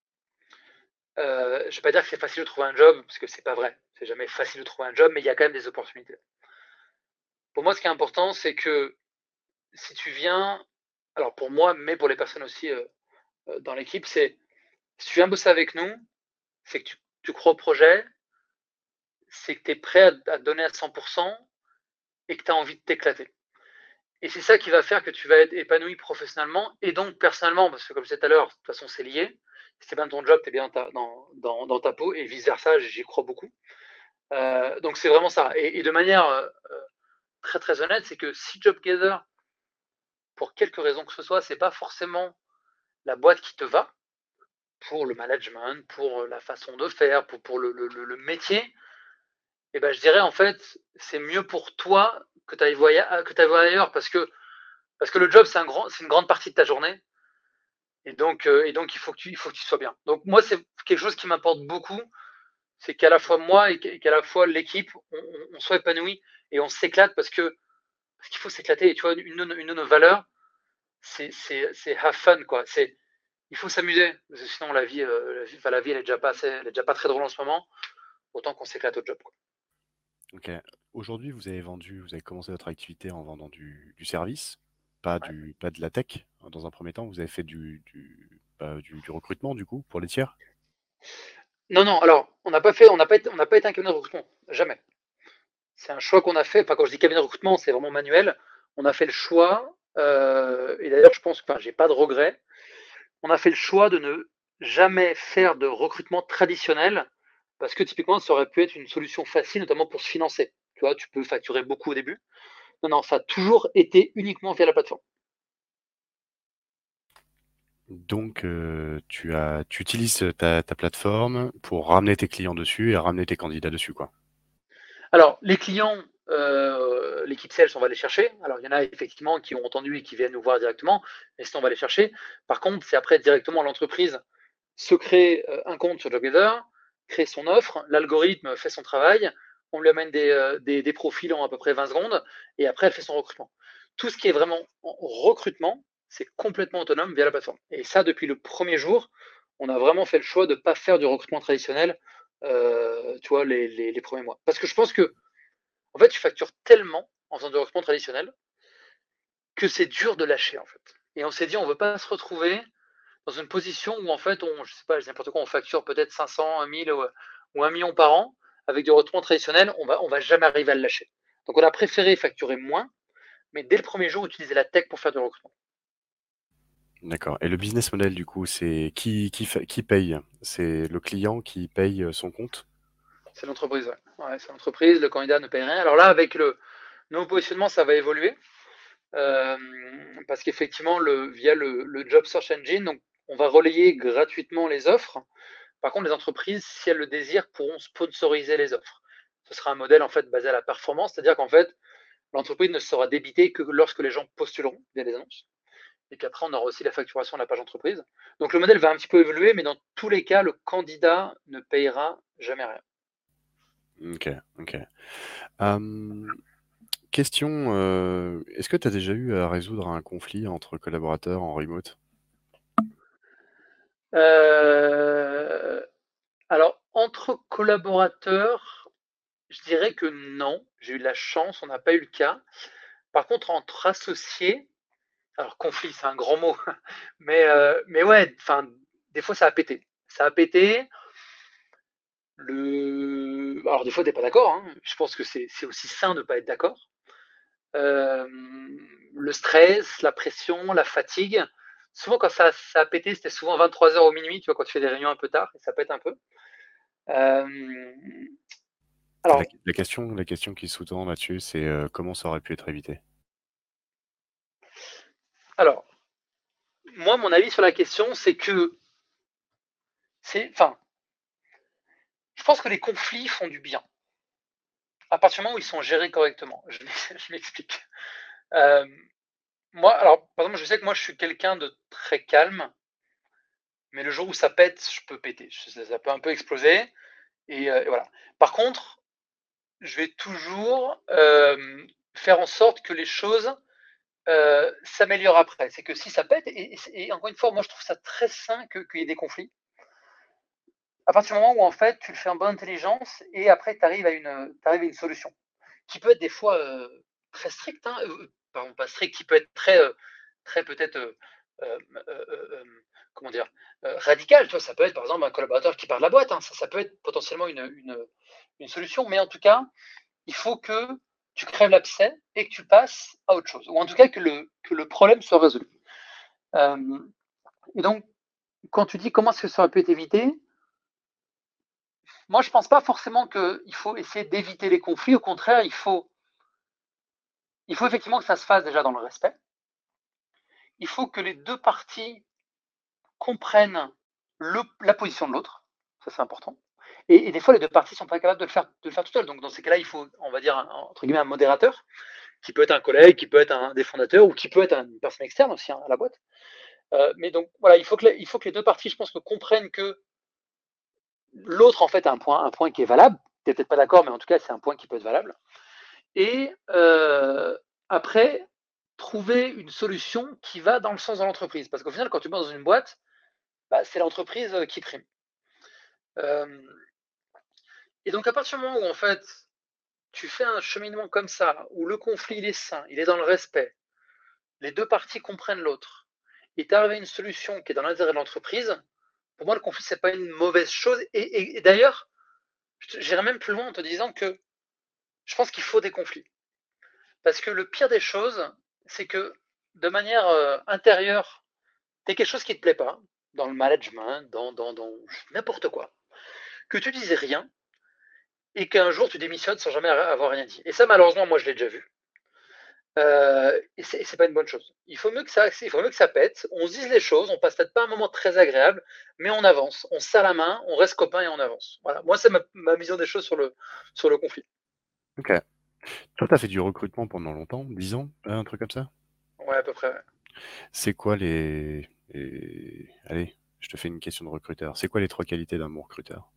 Euh, je ne vais pas dire que c'est facile de trouver un job, parce que c'est pas vrai. C'est jamais facile de trouver un job, mais il y a quand même des opportunités. Pour moi, ce qui est important, c'est que si tu viens, alors pour moi, mais pour les personnes aussi euh, euh, dans l'équipe, c'est si tu viens bosser avec nous, c'est que tu, tu, crois au projet, c'est que tu es prêt à, donner à 100% et que tu as envie de t'éclater. Et c'est ça qui va faire que tu vas être épanoui professionnellement et donc personnellement, parce que comme je disais tout à l'heure, de toute façon, c'est lié. Si bien ton job, tu es bien dans, ta peau et vice-versa, j'y crois beaucoup. Euh, donc c'est vraiment ça. Et, de manière euh, très très honnête, c'est que si JobGather, pour quelque raison que ce soit, c'est pas forcément la boîte qui te va, pour le management, pour la façon de faire, pour, pour le, le, le métier, eh ben je dirais en fait, c'est mieux pour toi que tu ailles voir ailleurs parce que, parce que le job, c'est un grand, une grande partie de ta journée. Et donc, euh, et donc il, faut que tu, il faut que tu sois bien. Donc moi, c'est quelque chose qui m'importe beaucoup, c'est qu'à la fois moi et qu'à la fois l'équipe, on, on, soit épanoui et on s'éclate parce que parce qu'il faut s'éclater. Et tu vois, une, une, de nos valeurs, c'est have fun, quoi. C'est il faut s'amuser. Sinon, la vie, euh, la, vie, enfin, la vie, elle est déjà pas assez, elle est déjà pas très drôle en ce moment. Autant qu'on s'éclate au job. Quoi. Ok. Aujourd'hui, vous avez vendu, vous avez commencé votre activité en vendant du, du service, pas ouais. du, pas de la tech. Dans un premier temps, vous avez fait du, du, bah, du, du recrutement du coup pour les tiers? Non, non. Alors, on n'a pas fait, on n'a pas, été, on n'a pas été un cabinet de recrutement, jamais. C'est un choix qu'on a fait. Enfin, quand je dis cabinet de recrutement, c'est vraiment manuel. On a fait le choix, euh, et d'ailleurs, je pense que, enfin, j'ai pas de regrets. On a fait le choix de ne jamais faire de recrutement traditionnel parce que typiquement, ça aurait pu être une solution facile, notamment pour se financer. Tu vois, tu peux facturer beaucoup au début. Non, non, ça a toujours été uniquement via la plateforme. Donc, euh, tu, as, tu utilises ta, ta plateforme pour ramener tes clients dessus et ramener tes candidats dessus, quoi. Alors, les clients, euh, l'équipe sales, on va les chercher. Alors, il y en a effectivement qui ont entendu et qui viennent nous voir directement, mais sinon, on va les chercher. Par contre, c'est après directement l'entreprise se crée euh, un compte sur JobGather, crée son offre, l'algorithme fait son travail, on lui amène des, des, des, profils en à peu près 20 secondes, et après, elle fait son recrutement. Tout ce qui est vraiment en recrutement, c'est complètement autonome via la plateforme. Et ça, depuis le premier jour, on a vraiment fait le choix de ne pas faire du recrutement traditionnel, euh, tu vois, les, les, premiers mois. Parce que je pense que, en fait, tu factures tellement en faisant du recrutement traditionnel que c'est dur de lâcher, en fait. Et on s'est dit, on ne veut pas se retrouver dans une position où, en fait, on, je sais pas, n'importe quoi, on facture peut-être 500, 1000 ou, ou 1 million par an avec du recrutement traditionnel, on va, on va jamais arriver à le lâcher. Donc, on a préféré facturer moins, mais dès le premier jour, utiliser la tech pour faire du recrutement. D'accord. Et le business model, du coup, c'est qui, qui, qui paye? C'est le client qui paye euh, son compte? C'est l'entreprise, ouais. ouais c'est l'entreprise, le candidat ne paye rien. Alors là, avec le nouveau positionnement, ça va évoluer. Euh, parce qu'effectivement, via le, Job Search Engine, donc, on va relayer gratuitement les offres. Par contre, les entreprises, si elles le désirent, pourront sponsoriser les offres. Ce sera un modèle en fait basé à la performance, c'est-à-dire qu'en fait, l'entreprise ne sera débitée que lorsque les gens postuleront via les annonces. Et puis après, on aura aussi la facturation de la page entreprise. Donc le modèle va un petit peu évoluer, mais dans tous les cas, le candidat ne payera jamais rien. Ok, ok. Um, question, euh, est-ce que tu as déjà eu à résoudre un conflit entre collaborateurs en remote? Euh, Alors, entre collaborateurs, je dirais que non. J'ai eu la chance, on n'a pas eu le cas. Par contre, entre associés, alors conflit, c'est un grand mot, mais, euh, mais ouais, enfin, des fois ça a pété. Ça a pété. Le... Alors des fois t'es pas d'accord, hein. je pense que c'est aussi sain de ne pas être d'accord. Euh, le stress, la pression, la fatigue. Souvent quand ça, ça a pété, c'était souvent 23h au minuit, tu vois, quand tu fais des réunions un peu tard, et ça pète un peu. Euh... Alors, la, la, question, la question qui sous-tend, Mathieu, c'est euh, comment ça aurait pu être évité? Alors, moi, mon avis sur la question, c'est que c'est, enfin, je pense que les conflits font du bien. À partir du moment où ils sont gérés correctement. Je, m'explique. Euh, moi, alors, par exemple, je sais que moi, je suis quelqu'un de très calme, mais le jour où ça pète, je peux péter. Ça, peut un peu exploser. Et, euh, et, voilà. Par contre, je vais toujours euh, faire en sorte que les choses euh, s'améliore après. C'est que si ça pète, et, encore une fois, moi je trouve ça très sain qu'il y ait des conflits. À partir du moment où en fait tu le fais en bonne intelligence et après tu arrives, à une, à une solution qui peut être des fois euh, très stricte, hein, euh, pardon, pas stricte, qui peut être très, euh, très peut-être, comment dire, radical. Ça peut être par exemple un collaborateur qui part de la boîte, hein, ça, ça peut être potentiellement une, une, solution, mais en tout cas, il faut que tu crèves l'abcès et que tu passes à autre chose, ou en tout cas que le, que le problème soit résolu. Et donc, quand tu dis comment est-ce que ça aurait pu être évité, moi je ne pense pas forcément qu'il faut essayer d'éviter les conflits, au contraire, il faut, il faut effectivement que ça se fasse déjà dans le respect. Il faut que les deux parties comprennent la position de l'autre, ça c'est important. Et, des fois, les deux parties sont pas capables de le faire, de le faire tout seul. Donc, dans ces cas-là, il faut, on va dire, un, entre guillemets, un modérateur, qui peut être un collègue, qui peut être un des fondateurs, ou qui peut être une personne externe aussi hein, à la boîte. Euh, mais donc, voilà, il faut, que les, deux parties, je pense, comprennent que l'autre, en fait, a un point, qui est valable. Tu peut-être pas d'accord, mais en tout cas, c'est un point qui peut être valable. Et euh, après, trouver une solution qui va dans le sens de l'entreprise. Parce qu'au final, quand tu vas dans une boîte, bah, c'est l'entreprise qui prime. Euh, et donc, à partir du moment où, en fait, tu fais un cheminement comme ça, où le conflit, est sain, il est dans le respect, les deux parties comprennent l'autre, et tu arrives à une solution qui est dans l'intérêt de l'entreprise, pour moi, le conflit, c'est pas une mauvaise chose. Et, d'ailleurs, j'irai même plus loin en te disant que je pense qu'il faut des conflits. Parce que le pire des choses, c'est que de manière euh, intérieure, tu as quelque chose qui ne te plaît pas, dans le management, dans, dans, dans n'importe quoi, que tu disais rien, et qu'un jour tu démissionnes sans jamais avoir rien dit. Et ça, malheureusement, moi, je l'ai déjà vu. Euh, et c'est pas une bonne chose. Il faut, mieux que ça, il faut mieux que ça pète. On se dise les choses, on passe peut-être pas un moment très agréable, mais on avance. On se la main, on reste copains et on avance. Voilà. Moi, c'est ma, ma, vision des choses sur le, sur le conflit. Ok. Toi, tu as fait du recrutement pendant longtemps, 10 ans, un truc comme ça? Ouais, à peu près. C'est quoi les... Allez, je te fais une question de recruteur. C'est quoi les trois qualités d'un bon recruteur?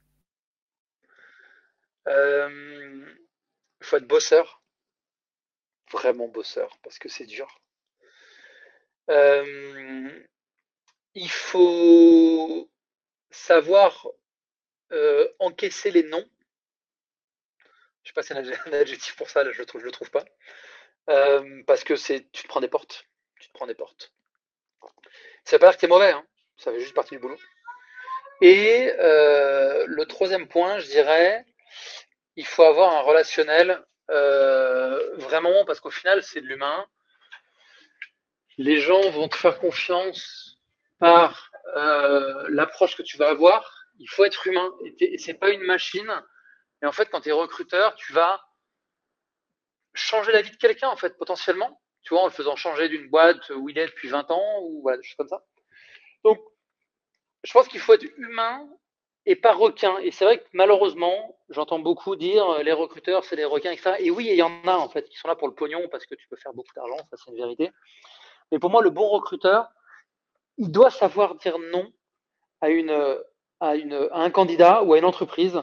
Euh... Il faut être bosseur vraiment bosseur parce que c'est dur. Il faut savoir encaisser les noms. Je sais pas si c'est un adjectif pour ça, je le trouve, je le trouve pas. Parce que c'est, tu te prends des portes. Tu te prends des portes. Ça veut pas dire que t'es mauvais, hein. ça fait juste partie du boulot. Et le troisième point, je dirais, il faut avoir un relationnel euh, vraiment, parce qu'au final, c'est de l'humain. Les gens vont te faire confiance par euh, l'approche que tu vas avoir. Il faut être humain. Et c'est pas une machine. Et en fait, quand tu es recruteur, tu vas changer la vie de quelqu'un, en fait, potentiellement. Tu vois, en le faisant changer d'une boîte où il est depuis 20 ans, ou voilà, des choses comme ça. Donc, je pense qu'il faut être humain et pas requin. Et c'est vrai que malheureusement, j'entends beaucoup dire euh, les recruteurs, c'est des requins, etc. Et oui, il y en a en fait qui sont là pour le pognon parce que tu peux faire beaucoup d'argent, ça c'est une vérité. Mais pour moi, le bon recruteur, il doit savoir dire non à, à un candidat ou à une entreprise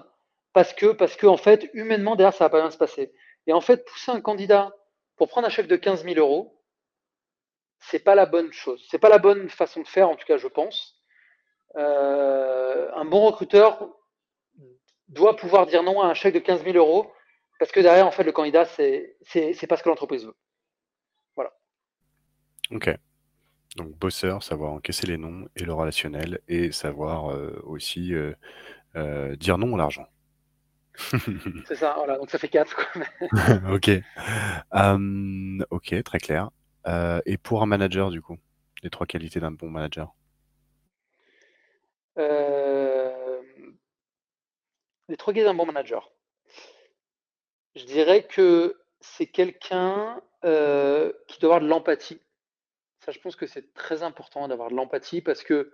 parce que, en fait, humainement, derrière, ça va pas bien se passer. Et en fait, pousser un candidat pour prendre un chèque de 15 000 euros, c'est pas la bonne chose. C'est pas la bonne façon de faire, en tout cas, je pense. Euh, un bon recruteur doit pouvoir dire non à un chèque de 15 000 euros parce que derrière, en fait, le candidat, c'est pas ce que l'entreprise veut. Voilà. Ok. Donc, bosseur, savoir encaisser les noms et le relationnel et savoir euh, aussi euh, dire non à l'argent. c'est ça, voilà. Donc, ça fait 4. ok. Um, ok, très clair. et pour un manager, du coup, les trois qualités d'un bon manager? Euh, les trois d'un bon manager. Je dirais que c'est quelqu'un euh, qui doit avoir de l'empathie. Ça, je pense que c'est très important d'avoir de l'empathie parce que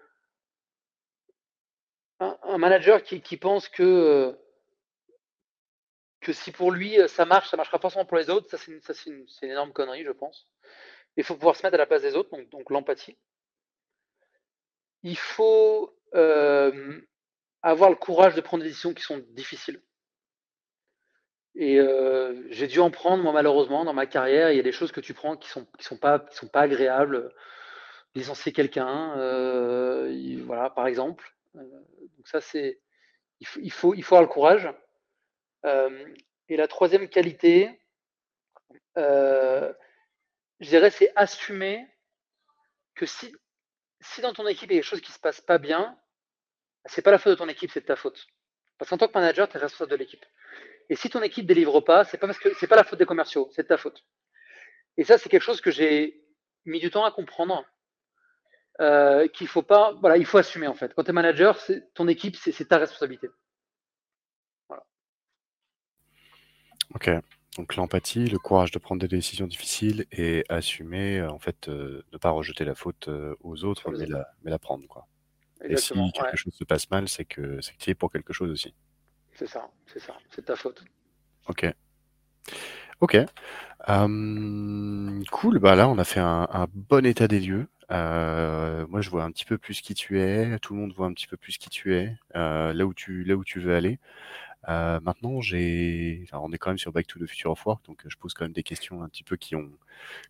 un, manager qui, pense que, que si pour lui ça marche, ça marchera forcément pour les autres, ça c'est une, énorme connerie, je pense. Il faut pouvoir se mettre à la place des autres, donc l'empathie. Il faut avoir le courage de prendre des décisions qui sont difficiles. Et j'ai dû en prendre, moi, malheureusement, dans ma carrière. Il y a des choses que tu prends qui sont, qui sont, pas, sont pas agréables. Licencier quelqu'un, voilà, par exemple. donc, ça, c'est. Il il, faut, il faut avoir le courage. et la troisième qualité, je dirais, c'est assumer que si, si dans ton équipe il y a quelque chose qui se passe pas bien, c'est pas la faute de ton équipe, c'est de ta faute. Parce qu'en tant que manager, tu es responsable de l'équipe. Et si ton équipe délivre pas, c'est pas pas la faute des commerciaux, c'est de ta faute. Et ça, c'est quelque chose que j'ai mis du temps à comprendre. Euh, qu'il faut pas, voilà, il faut assumer en fait. Quand tu es manager, ton équipe, c'est ta responsabilité. Voilà. Ok. Donc l'empathie, le courage de prendre des décisions difficiles et assumer, euh, en fait, euh, ne pas rejeter la faute aux autres, mais la, mais la prendre, quoi. Et si quelque chose se passe mal, c'est que c'est que tu es pour quelque chose aussi. C'est ça, c'est ça, c'est ta faute. Ok. Ok. cool, bah là on a fait un, bon état des lieux. Euh, moi je vois un petit peu plus qui tu es, tout le monde voit un petit peu plus qui tu es, euh, là où tu là où tu veux aller. Euh, maintenant j'ai, on est quand même sur Back to the Future of Work, donc je pose quand même des questions un petit peu qui ont,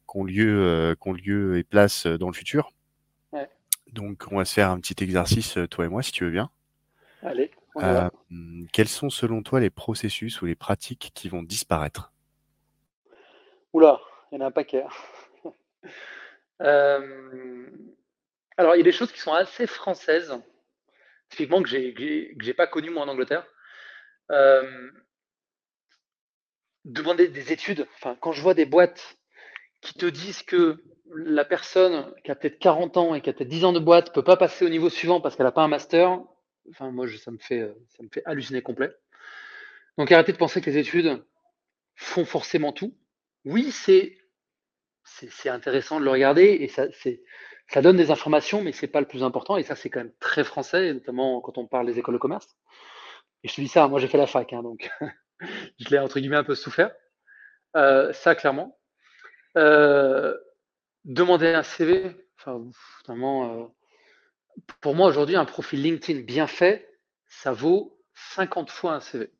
qui ont lieu, qui ont lieu et place dans le futur. Donc, on va se faire un petit exercice, euh, toi et moi, si tu veux bien. Allez. Euh, quels sont, selon toi, les processus ou les pratiques qui vont disparaître? Oula, il y en a un paquet. euh... Alors, il y a des choses qui sont assez françaises, typiquement que j'ai n'ai pas connu moi en Angleterre. Euh... Demander des études. Enfin, quand je vois des boîtes qui te disent que la personne qui a peut-être 40 ans et qui a peut-être 10 ans de boîte peut pas passer au niveau suivant parce qu'elle n'a pas un master, enfin moi ça me fait ça me fait halluciner complet. Donc arrêtez de penser que les études font forcément tout. Oui, c'est intéressant de le regarder et ça, donne des informations, mais c'est pas le plus important. Et ça, c'est quand même très français, notamment quand on parle des écoles de commerce. Et je te dis ça, moi j'ai fait la fac, hein, donc je l'ai entre guillemets un peu souffert. Euh, ça, clairement. Euh, demander un CV, enfin, euh, pour moi aujourd'hui, un profil LinkedIn bien fait, ça vaut 50 fois un CV.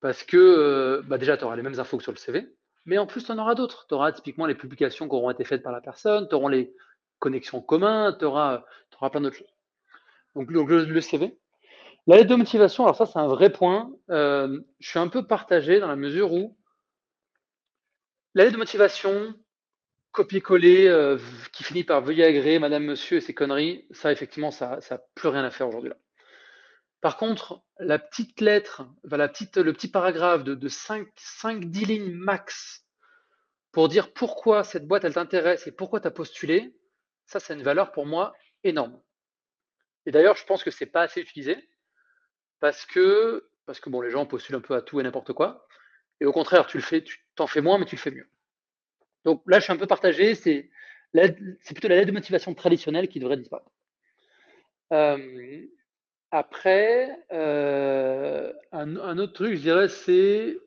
Parce que bah, déjà, tu auras les mêmes infos que sur le CV, mais en plus, tu en auras d'autres. Tu auras typiquement les publications qui auront été faites par la personne, tu auras les connexions communes, tu auras, plein d'autres choses. Donc, le, CV. La lettre de motivation, alors ça, c'est un vrai point. je suis un peu partagé dans la mesure où la lettre de motivation, copier-coller, euh, qui finit par veuillez agréer, madame, monsieur et ces conneries, ça, effectivement, ça n'a plus rien à faire aujourd'hui. Par contre, la petite lettre, la petite, le petit paragraphe de, 5-10 lignes max pour dire pourquoi cette boîte, elle t'intéresse et pourquoi tu as postulé, ça, c'est une valeur pour moi énorme. Et d'ailleurs, je pense que ce n'est pas assez utilisé parce que, parce que bon, les gens postulent un peu à tout et n'importe quoi. Et au contraire, tu le fais, tu t'en fais moins, mais tu le fais mieux. Donc là, je suis un peu partagé. C'est plutôt la lettre de motivation traditionnelle qui devrait disparaître. Après, un, autre truc, je dirais, c'est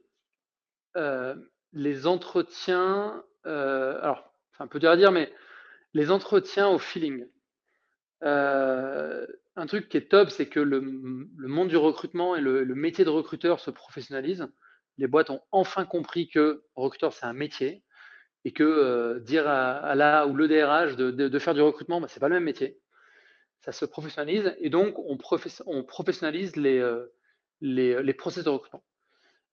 les entretiens. alors, c'est un peu dur à dire, mais les entretiens au feeling. Un truc qui est top, c'est que le, monde du recrutement et le, métier de recruteur se professionnalise les boîtes ont enfin compris que recruteur, c'est un métier et que euh, dire à, la ou le DRH de, faire du recrutement, bah, ce n'est pas le même métier. Ça se professionnalise et donc on, professionnalise les, euh, les, process de recrutement.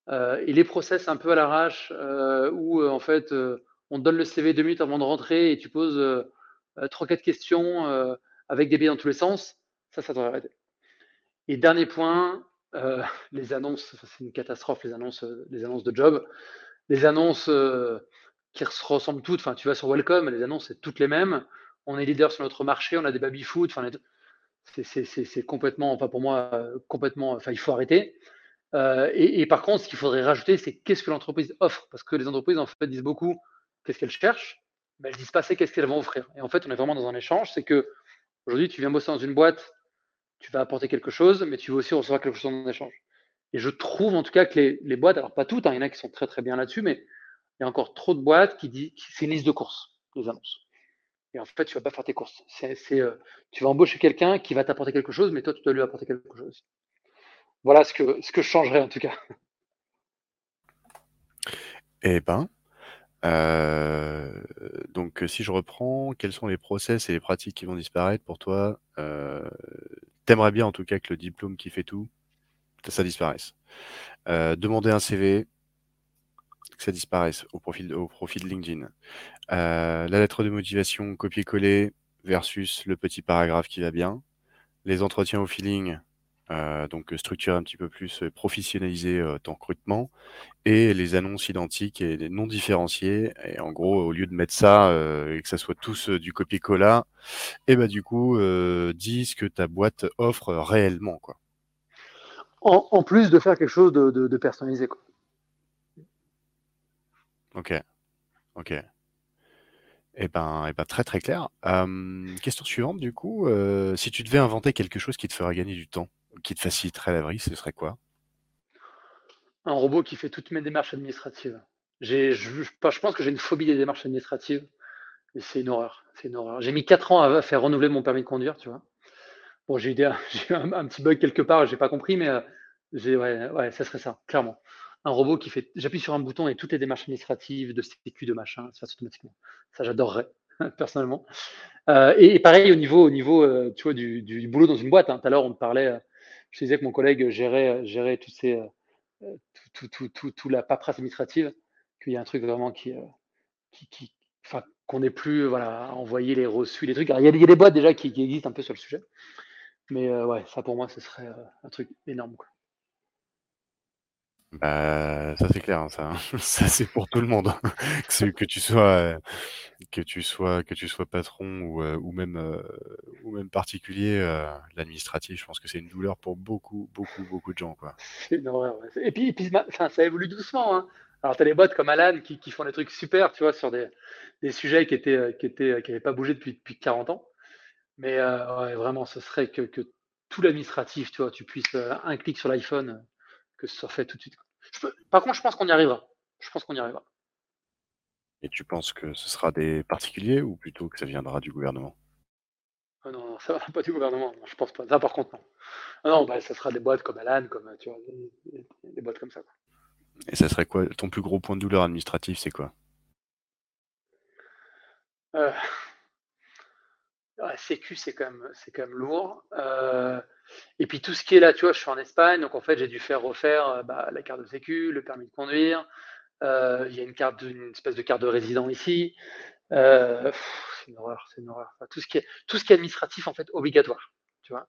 Euh, et les process un peu à l'arrache où en fait on donne le CV deux minutes avant de rentrer et tu poses trois, quatre questions avec des biais dans tous les sens, ça, ça devrait arrêter. Et dernier point, euh, les annonces, c'est une catastrophe, les annonces, euh, les annonces de job. Les annonces euh, qui se ressemblent toutes, enfin, tu vas sur Welcome, les annonces, c'est toutes les mêmes. On est leader sur notre marché, on a des baby-foot, enfin, c'est complètement, enfin, pour moi, complètement, enfin, il faut arrêter. et, par contre, ce qu'il faudrait rajouter, c'est qu'est-ce que l'entreprise offre? Parce que les entreprises, en fait, disent beaucoup qu'est-ce qu'elles cherchent, mais elles disent pas assez qu'est-ce qu'elles vont offrir. Et en fait, on est vraiment dans un échange, c'est que aujourd'hui, tu viens bosser dans une boîte tu vas apporter quelque chose, mais tu veux aussi recevoir quelque chose en échange. Et je trouve en tout cas que les, boîtes, alors pas toutes, hein, il y en a qui sont très très bien là-dessus, mais il y a encore trop de boîtes qui disent c'est une liste de courses, les annonces. Et en fait, tu vas pas faire tes courses. Euh, tu vas embaucher quelqu'un qui va t'apporter quelque chose, mais toi, tu dois lui apporter quelque chose. Voilà ce que, ce que je changerais en tout cas. Eh ben, euh, donc si je reprends, quels sont les process et les pratiques qui vont disparaître pour toi euh, T'aimerais bien en tout cas que le diplôme qui fait tout, ça disparaisse. Euh, demander un CV, que ça disparaisse au profil, au profil LinkedIn. Euh, la lettre de motivation copier-coller versus le petit paragraphe qui va bien. Les entretiens au feeling, euh, donc structurer un petit peu plus, professionnaliser ton recrutement et les annonces identiques et non différenciées. Et en gros, au lieu de mettre ça et que ça soit tous du copier-coller, et bah du coup, dis ce que ta boîte offre réellement, quoi. En, plus de faire quelque chose de, personnalisé, quoi. Ok, ok. Eh ben, eh ben, très très clair. question suivante, du coup, si tu devais inventer quelque chose qui te ferait gagner du temps, qui te faciliterait la vie, ce serait quoi? Un robot qui fait toutes mes démarches administratives. Je, pense que j'ai une phobie des démarches administratives. Et c'est une horreur. C'est une horreur. J'ai mis 4 ans à faire renouveler mon permis de conduire, tu vois. Bon, j'ai eu, un, petit bug quelque part, j'ai pas compris, mais euh, ça serait ça, clairement. Un robot qui fait, j'appuie sur un bouton et toutes les démarches administratives, de sécu, de machin, ça se passe automatiquement. Ça, j'adorerais, personnellement. Euh, et, pareil au niveau, au niveau euh, du, boulot dans une boîte. Hein. Tout à l'heure, on parlait je disais que mon collègue gérait, gérait tous ces, euh, euh, tout, tout, tout, tout, la paperasse administrative, qu'il y a un truc vraiment qui, euh, qui, enfin, qu'on n'ait plus voilà, à envoyer les reçus, les trucs. il, y a, des boîtes déjà qui, existent un peu sur le sujet. Mais ouais, ça pour moi, ce serait un truc énorme. Quoi. Bah, ça c'est clair, hein, ça, ça c'est pour tout le monde. que, que tu sois, que tu sois, que tu sois patron ou, euh, même, euh, ou même particulier, euh, l'administratif, je pense que c'est une douleur pour beaucoup, beaucoup, beaucoup de gens, quoi. C'est. Et puis, ça évolue doucement. Hein. Alors, tu as des boîtes comme Alan qui, font des trucs super, tu vois, sur des, des sujets qui étaient, qui étaient, qui n'avaient pas bougé depuis, depuis 40 ans. Mais euh, vraiment, ce serait que, tout l'administratif, tu vois, tu puisses euh, un clic sur l'iPhone, que ce soit fait tout de suite. par contre, je pense qu'on y arrivera. Je pense qu'on y arrivera. Et tu penses que ce sera des particuliers ou plutôt que ça viendra du gouvernement? Ah non, ça va pas du gouvernement. je pense pas. Ça, par contre, non. Ah non, bah, ça sera des boîtes comme Alan, comme tu vois, des, boîtes comme ça. Et ça serait quoi? Ton plus gros point de douleur administratif, c'est quoi? Euh, Sécu, c'est quand même, lourd. Euh, et puis tout ce qui est là, tu vois, je suis en Espagne, donc en fait, j'ai dû faire refaire euh, bah, la carte de Sécu, le permis de conduire. Euh, il y a une carte, une espèce de carte de résident ici. c'est une horreur, c'est une horreur. tout ce qui est, tout ce qui est administratif, en fait, obligatoire. Tu vois.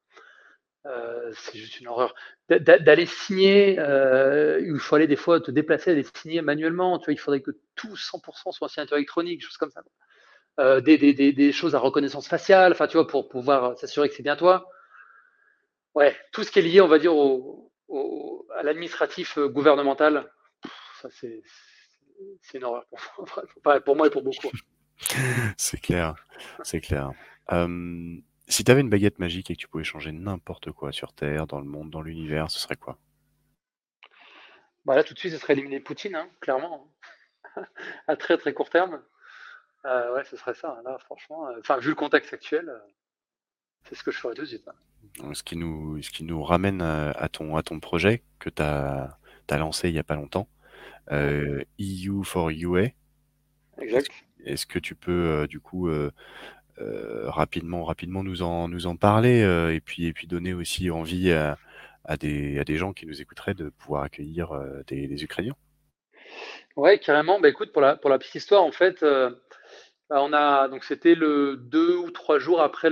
c'est juste une horreur. D'aller signer, il faut aller des fois te déplacer, aller signer manuellement. Tu vois, il faudrait que tout 100% soit signature électronique, choses comme ça. Euh, des, des, des, choses à reconnaissance faciale, enfin, tu vois, pour pouvoir s'assurer que c'est bien toi. Ouais, tout ce qui est lié, on va dire, au, à l'administratif euh, gouvernemental, ça, c'est une horreur pour, pour moi et pour beaucoup. c'est clair, c'est clair. si tu avais une baguette magique et que tu pouvais changer n'importe quoi sur Terre, dans le monde, dans l'univers, ce serait quoi? Bah Là, tout de suite, ce serait éliminer Poutine, hein, clairement. à très très court terme. Euh, ouais, ce serait ça. Là, franchement, euh, enfin, vu le contexte actuel, euh, c'est ce que je ferais tout de suite. Ce qui nous, ce qui nous ramène à, ton, à ton projet que tu as, lancé il n'y a pas longtemps, EU e for UA. Exact. Est-ce que tu peux, du coup, rapidement, rapidement nous en, nous en parler et, puis, et puis donner aussi envie à, à, des, à des gens qui nous écouteraient de pouvoir accueillir des, des Ukrainiens? Ouais, carrément. Bah, écoute, pour la, pour la petite histoire, en fait, bah, on a donc c'était le deux ou trois jours après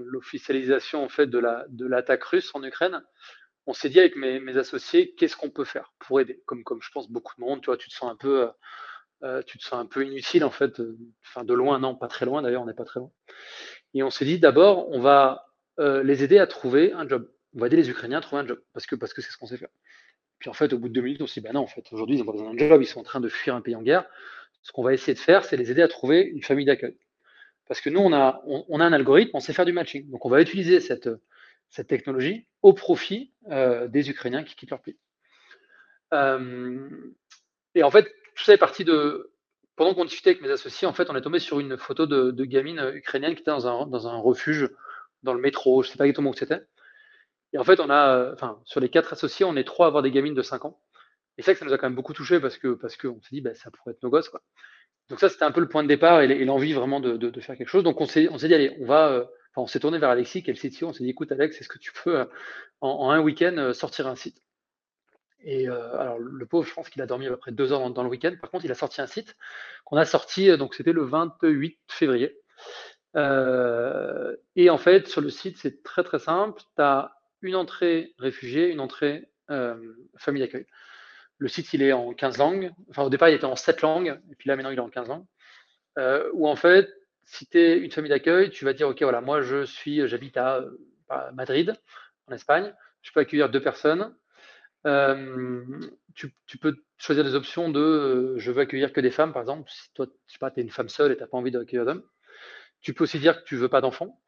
l'officialisation en fait de la de l'attaque russe en Ukraine. On s'est dit avec mes, associés, qu'est-ce qu'on peut faire pour aider? Comme je pense beaucoup de monde, tu vois, tu te sens un peu euh, euh, tu te un peu inutile en fait, euh, enfin de loin, non, pas très loin d'ailleurs, on n'est pas très loin. Et on s'est dit d'abord, on va les aider à trouver un job. On va aider les Ukrainiens à trouver un job parce que c'est ce qu'on sait faire. Puis en fait, au bout de deux minutes, on s'est dit, bah non, en fait, aujourd'hui, ils n'ont pas besoin d'un job, ils sont en train de fuir un pays en guerre ce qu'on va essayer de faire, c'est les aider à trouver une famille d'accueil. Parce que nous, on a, un algorithme, on sait faire du matching. Donc, on va utiliser cette, technologie au profit euh, des Ukrainiens qui quittent leur pays. Euh, et en fait, tout ça est parti de. Pendant qu'on discutait avec mes associés, en fait, on est tombé sur une photo de, de gamine ukrainienne qui était dans un, dans un refuge, dans le métro, je ne sais pas exactement où c'était. Et en fait, on a, enfin, sur les quatre associés, on est trois à avoir des gamines de 5 ans. Et que ça nous a quand même beaucoup touché parce que parce qu'on s'est dit bah, ça pourrait être nos gosses quoi. Donc ça c'était un peu le point de départ et l'envie vraiment de, de, faire quelque chose. Donc on s'est on s'est dit allez on va euh, enfin, on s'est tourné vers Alexis qui est le. On s'est dit écoute Alex est-ce que tu peux euh, en, un week-end euh, sortir un site? Et alors le pauvre je pense qu'il a dormi à peu près deux heures dans, le week-end. Par contre il a sorti un site qu'on a sorti donc c'était le 28 février. et en fait sur le site c'est très très simple. Tu as une entrée réfugié, une entrée famille d'accueil. Le site, il est en 15 langues. Enfin, au départ, il était en 7 langues, et puis là, maintenant, il est en 15 langues. Euh, où en fait, si tu es une famille d'accueil, tu vas dire, OK, voilà, moi, je suis, j'habite à, Madrid, en Espagne. Je peux accueillir deux personnes. Euh, tu, peux choisir des options de euh, je veux accueillir que des femmes, par exemple. Si toi, je sais pas, tu es une femme seule et tu n'as pas envie d'accueillir d'hommes. Tu peux aussi dire que tu veux pas d'enfants.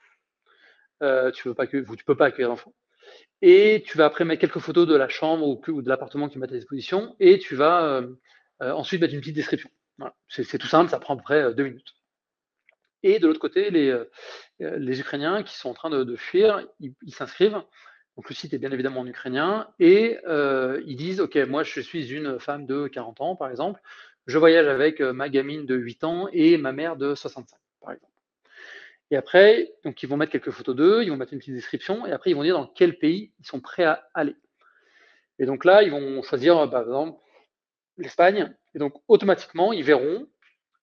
que, tu peux pas accueillir d'enfants. Et tu vas après mettre quelques photos de la chambre ou, de l'appartement qui met à disposition. Et tu vas euh, euh, ensuite mettre une petite description. C'est tout simple, ça prend à peu près euh, deux minutes. Et de l'autre côté, les, les, Ukrainiens qui sont en train de, fuir, ils s'inscrivent. Donc le site est bien évidemment en ukrainien. Et ils disent, OK, moi je suis une femme de 40 ans, par exemple. Je voyage avec ma gamine de 8 ans et ma mère de 65, par exemple. Et après, donc ils vont mettre quelques photos d'eux, ils vont mettre une petite description, et après ils vont dire dans quel pays ils sont prêts à aller. Et donc là, ils vont choisir, bah, par exemple, l'Espagne. Et donc automatiquement, ils verront,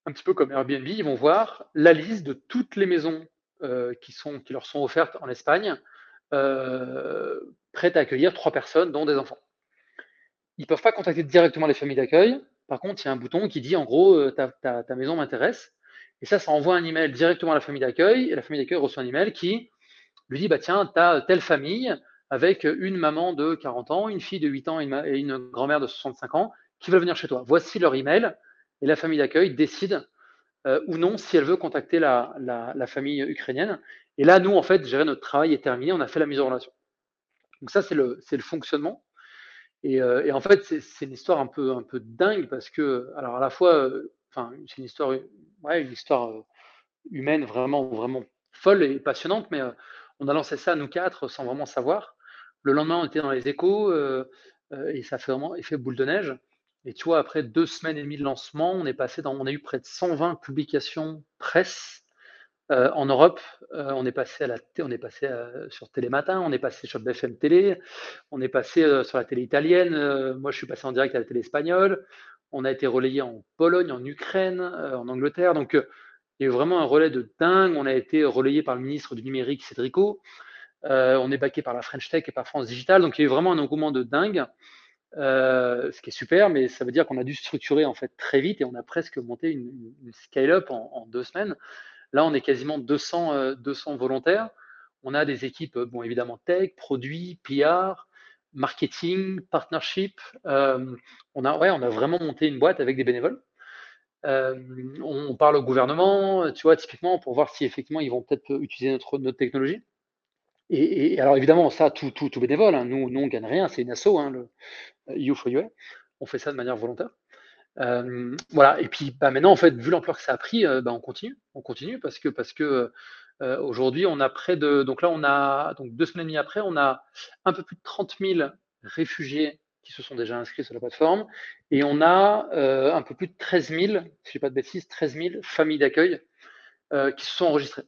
un petit peu comme Airbnb, ils vont voir la liste de toutes les maisons euh, qui, leur sont offertes en Espagne, euh, prêtes à accueillir trois personnes, dont des enfants. Ils ne peuvent pas contacter directement les familles d'accueil. Par contre, il y a un bouton qui dit en gros, euh, ta maison m'intéresse. Et ça, ça envoie un email directement à la famille d'accueil. Et la famille d'accueil reçoit un email qui lui dit bah, Tiens, tu as telle famille avec une maman de 40 ans, une fille de 8 ans et une, grand-mère de 65 ans qui veulent venir chez toi. Voici leur email et la famille d'accueil décide ou non si elle veut contacter la, famille ukrainienne. Et là, nous, en fait, gérer notre travail est terminé, on a fait la mise en relation. Donc ça, c'est le, le fonctionnement. Et, en fait, c'est une histoire un peu, un peu dingue parce que, alors à la fois, enfin, c'est une histoire, humaine vraiment, vraiment folle et passionnante, mais on a lancé ça, nous quatre, sans vraiment savoir. Le lendemain, on était dans les échos et ça fait vraiment boule de neige. Et tu vois, après deux semaines et demie de lancement, on est passé dans, on a eu près de 120 publications presse en Europe. on est passé à la, on est passé sur Télématin, on est passé sur BFM Télé, on est passé sur la télé italienne. moi, je suis passé en direct à la télé espagnole. On a été relayé en Pologne, en Ukraine, en Angleterre. Donc, il y a eu vraiment un relais de dingue. On a été relayé par le ministre du numérique, Cédrico. Euh, on est baqué par la French Tech et par France Digital. Donc il y a eu vraiment un engouement de dingue, euh, ce qui est super, mais ça veut dire qu'on a dû structurer en fait très vite et on a presque monté une, scale-up en, deux semaines. Là, on est quasiment 200, 200 euh, volontaires. On a des équipes, bon évidemment tech, produits, PR, marketing, partnership. on a, ouais, on a vraiment monté une boîte avec des bénévoles. Euh, on parle au gouvernement, tu vois, typiquement, pour voir si effectivement ils vont peut-être utiliser notre, notre technologie. Et, alors évidemment, ça, tout, tout, tout bénévole, hein. nous, nous, on gagne rien, c'est une asso, hein, le EU for UA. On fait ça de manière volontaire. Euh, voilà, et puis bah, maintenant, en fait, vu l'ampleur que ça a pris, euh, bah, on continue. On continue parce que, parce que aujourd'hui, on a près de. Donc là, on a, donc deux semaines et demie après, on a un peu plus de 30 000 réfugiés qui se sont déjà inscrits sur la plateforme. Et on a euh, un peu plus de 13 000, si je dis pas de bêtises, 13 000 familles d'accueil euh, qui se sont enregistrées.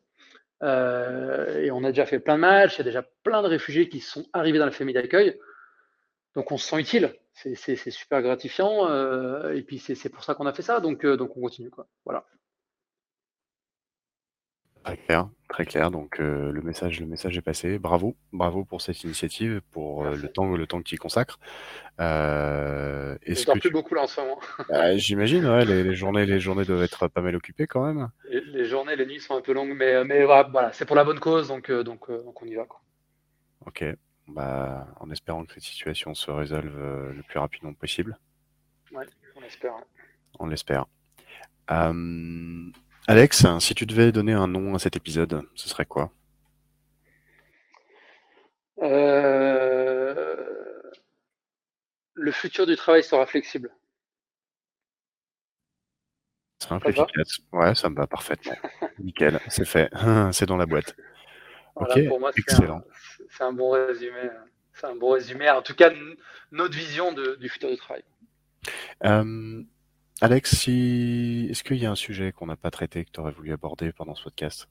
Euh, et on a déjà fait plein de matchs, il y a déjà plein de réfugiés qui sont arrivés dans la famille d'accueil. Donc on se sent utile, c'est super gratifiant. et puis c'est pour ça qu'on a fait ça, donc, donc on continue. Quoi. Voilà. Très clair. Donc euh, le message, le message est passé. Bravo, bravo pour cette initiative, pour euh, le temps, le temps que tu y consacres. Euh, est-ce que plus beaucoup là en ce moment. Bah, j'imagine, ouais, les, journées, les journées doivent être pas mal occupées quand même. Les, journées, les nuits sont un peu longues, mais, mais voilà, c'est pour la bonne cause, donc, donc, donc on y va. Quoi. Ok, bah, en espérant que cette situation se résolve le plus rapidement possible. Ouais, on l'espère. On l'espère. Alex, si tu devais donner un nom à cet épisode, ce serait quoi? Euh, Le futur du travail sera flexible. Simple, efficace. Ouais, ça me va parfaitement. Nickel, c'est fait. c'est dans la boîte. ok, pour moi, excellent. C'est un, bon résumé. C'est un bon résumé. En tout cas, notre vision du futur du travail. Euh, Alex, si... est-ce qu'il y a un sujet qu'on n'a pas traité que tu aurais voulu aborder pendant ce podcast?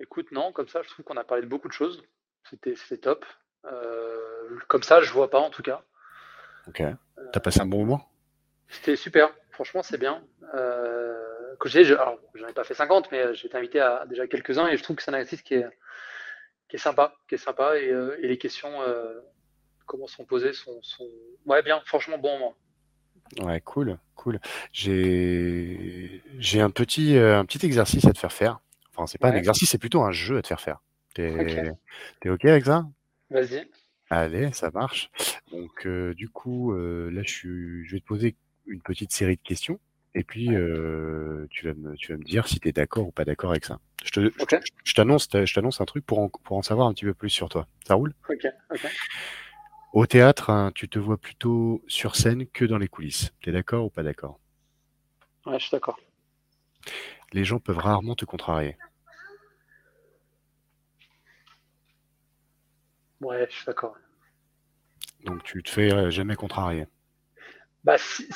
Écoute, non, comme ça, je trouve qu'on a parlé de beaucoup de choses. C'était top. Euh, comme ça, je vois pas en tout cas. Ok. T'as passé un bon moment? C'était super. Franchement, c'est bien. Euh, je j'en ai pas fait 50, mais j'ai été invité à déjà quelques-uns et je trouve que c'est un exercice qui est, qui est sympa, qui est sympa et, euh, les questions, comment sont posées, sont, sont, ouais, bien. Franchement, bon moment. Ouais, cool, cool. J'ai j'ai un petit euh, un petit exercice à te faire faire. Enfin, c'est pas un exercice, c'est plutôt un jeu à te faire faire. T'es es OK avec ça? Vas-y. Allez, ça marche. Donc, euh, du coup, euh, là, je, je vais te poser une petite série de questions. Et puis, tu vas me, tu vas me dire si tu es d'accord ou pas d'accord avec ça. Je te, je t'annonce, je t'annonce un truc pour en, pour en savoir un petit peu plus sur toi. Ça roule? Ok, ok. Au théâtre, hein, tu te vois plutôt sur scène que dans les coulisses. T'es d'accord ou pas d'accord? Ouais, je suis d'accord. Les gens peuvent rarement te contrarier. Ouais, je suis d'accord. Donc tu te fais euh, jamais contrarier. Bah si.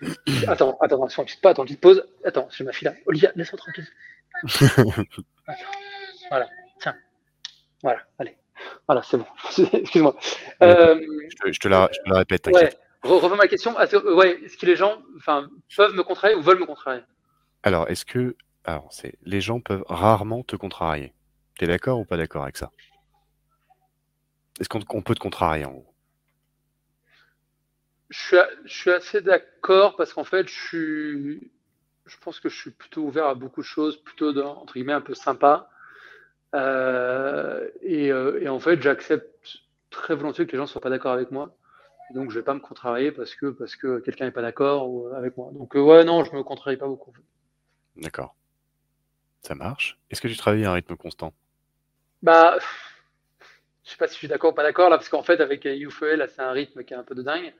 attends, attends, attention, tu pas, attends, tu te poses. Attends, j'ai ma fille là. Olivia, laisse-moi tranquille. voilà, tiens. Voilà, allez. Voilà, c'est bon. Excuse-moi. Euh, je, te, la, répète. Ouais. Ma question. Est-ce que les gens peuvent me contrarier ou veulent me contrarier? Alors, est-ce que. Alors, c'est les gens peuvent rarement te contrarier. Tu es d'accord ou pas d'accord avec ça? Est-ce qu'on peut te contrarier en gros? Je suis, assez d'accord parce qu'en fait, je suis. Je pense que je suis plutôt ouvert à beaucoup de choses, plutôt entre guillemets un peu sympa. Euh, euh, et, en fait, j'accepte très volontiers que les gens ne soient pas d'accord avec moi. Donc, je vais pas me contrarier parce que, parce que quelqu'un n'est pas d'accord ou- avec moi. Donc, euh, ouais, non, je me contrarie pas beaucoup. D'accord. Ça marche. Est-ce que tu travailles à un rythme constant? Bah, je sais pas si je suis d'accord ou pas d'accord là, parce qu'en fait, avec UFE, là, c'est un rythme qui est un peu de dingue.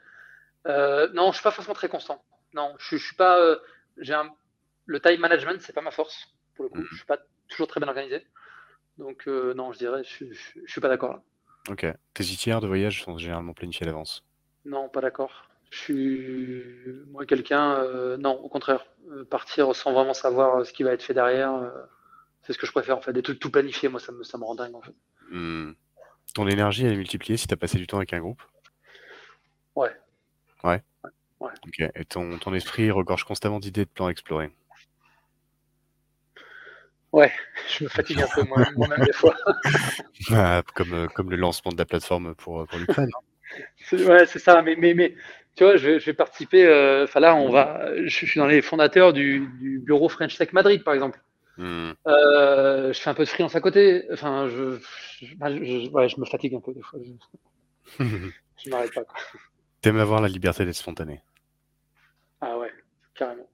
Euh, non, je suis pas forcément très constant. Non, je, je suis pas. euh, j'ai un, le time management, c'est pas ma force pour le coup. Mhm. Je suis pas toujours très bien organisé. Donc, euh, non, je dirais, je, suis- je, je suis pas d'accord là. Ok. Tes itinéraires de voyage sont généralement planifiés à l'avance. Non, pas d'accord. Je suis, moi, quelqu'un, euh, non, au contraire, Euh, partir sans vraiment savoir ce qui va être fait derrière, c'est ce que je préfère en fait. Des trucs tout planifiés, moi, ça me, ça me rend dingue en fait. Hmm. Ton énergie, elle est multipliée si tu as passé du temps avec un groupe? Ouais. Ouais Ouais. Ok. Et ton, ton esprit regorge constamment d'idées de plans à explorer. Ouais, je me fatigue un peu moi- moi-même des fois. Ah, comme, euh, comme le lancement de la plateforme pour, pour l'Ukraine. C'est- Ouais, c'est ça. Mais, mais, mais tu vois, je vais, je vais participer. euh, Enfin là, on va. Je, je suis dans les fondateurs du, du bureau French Tech Madrid, par exemple. Hmm. Euh, je fais un peu de freelance à côté. Enfin, je, je, bah, je- je- ouais, je me fatigue un peu des fois. Je, je m'arrête pas. T'aimes avoir la liberté d'être spontané. Ah ouais, carrément.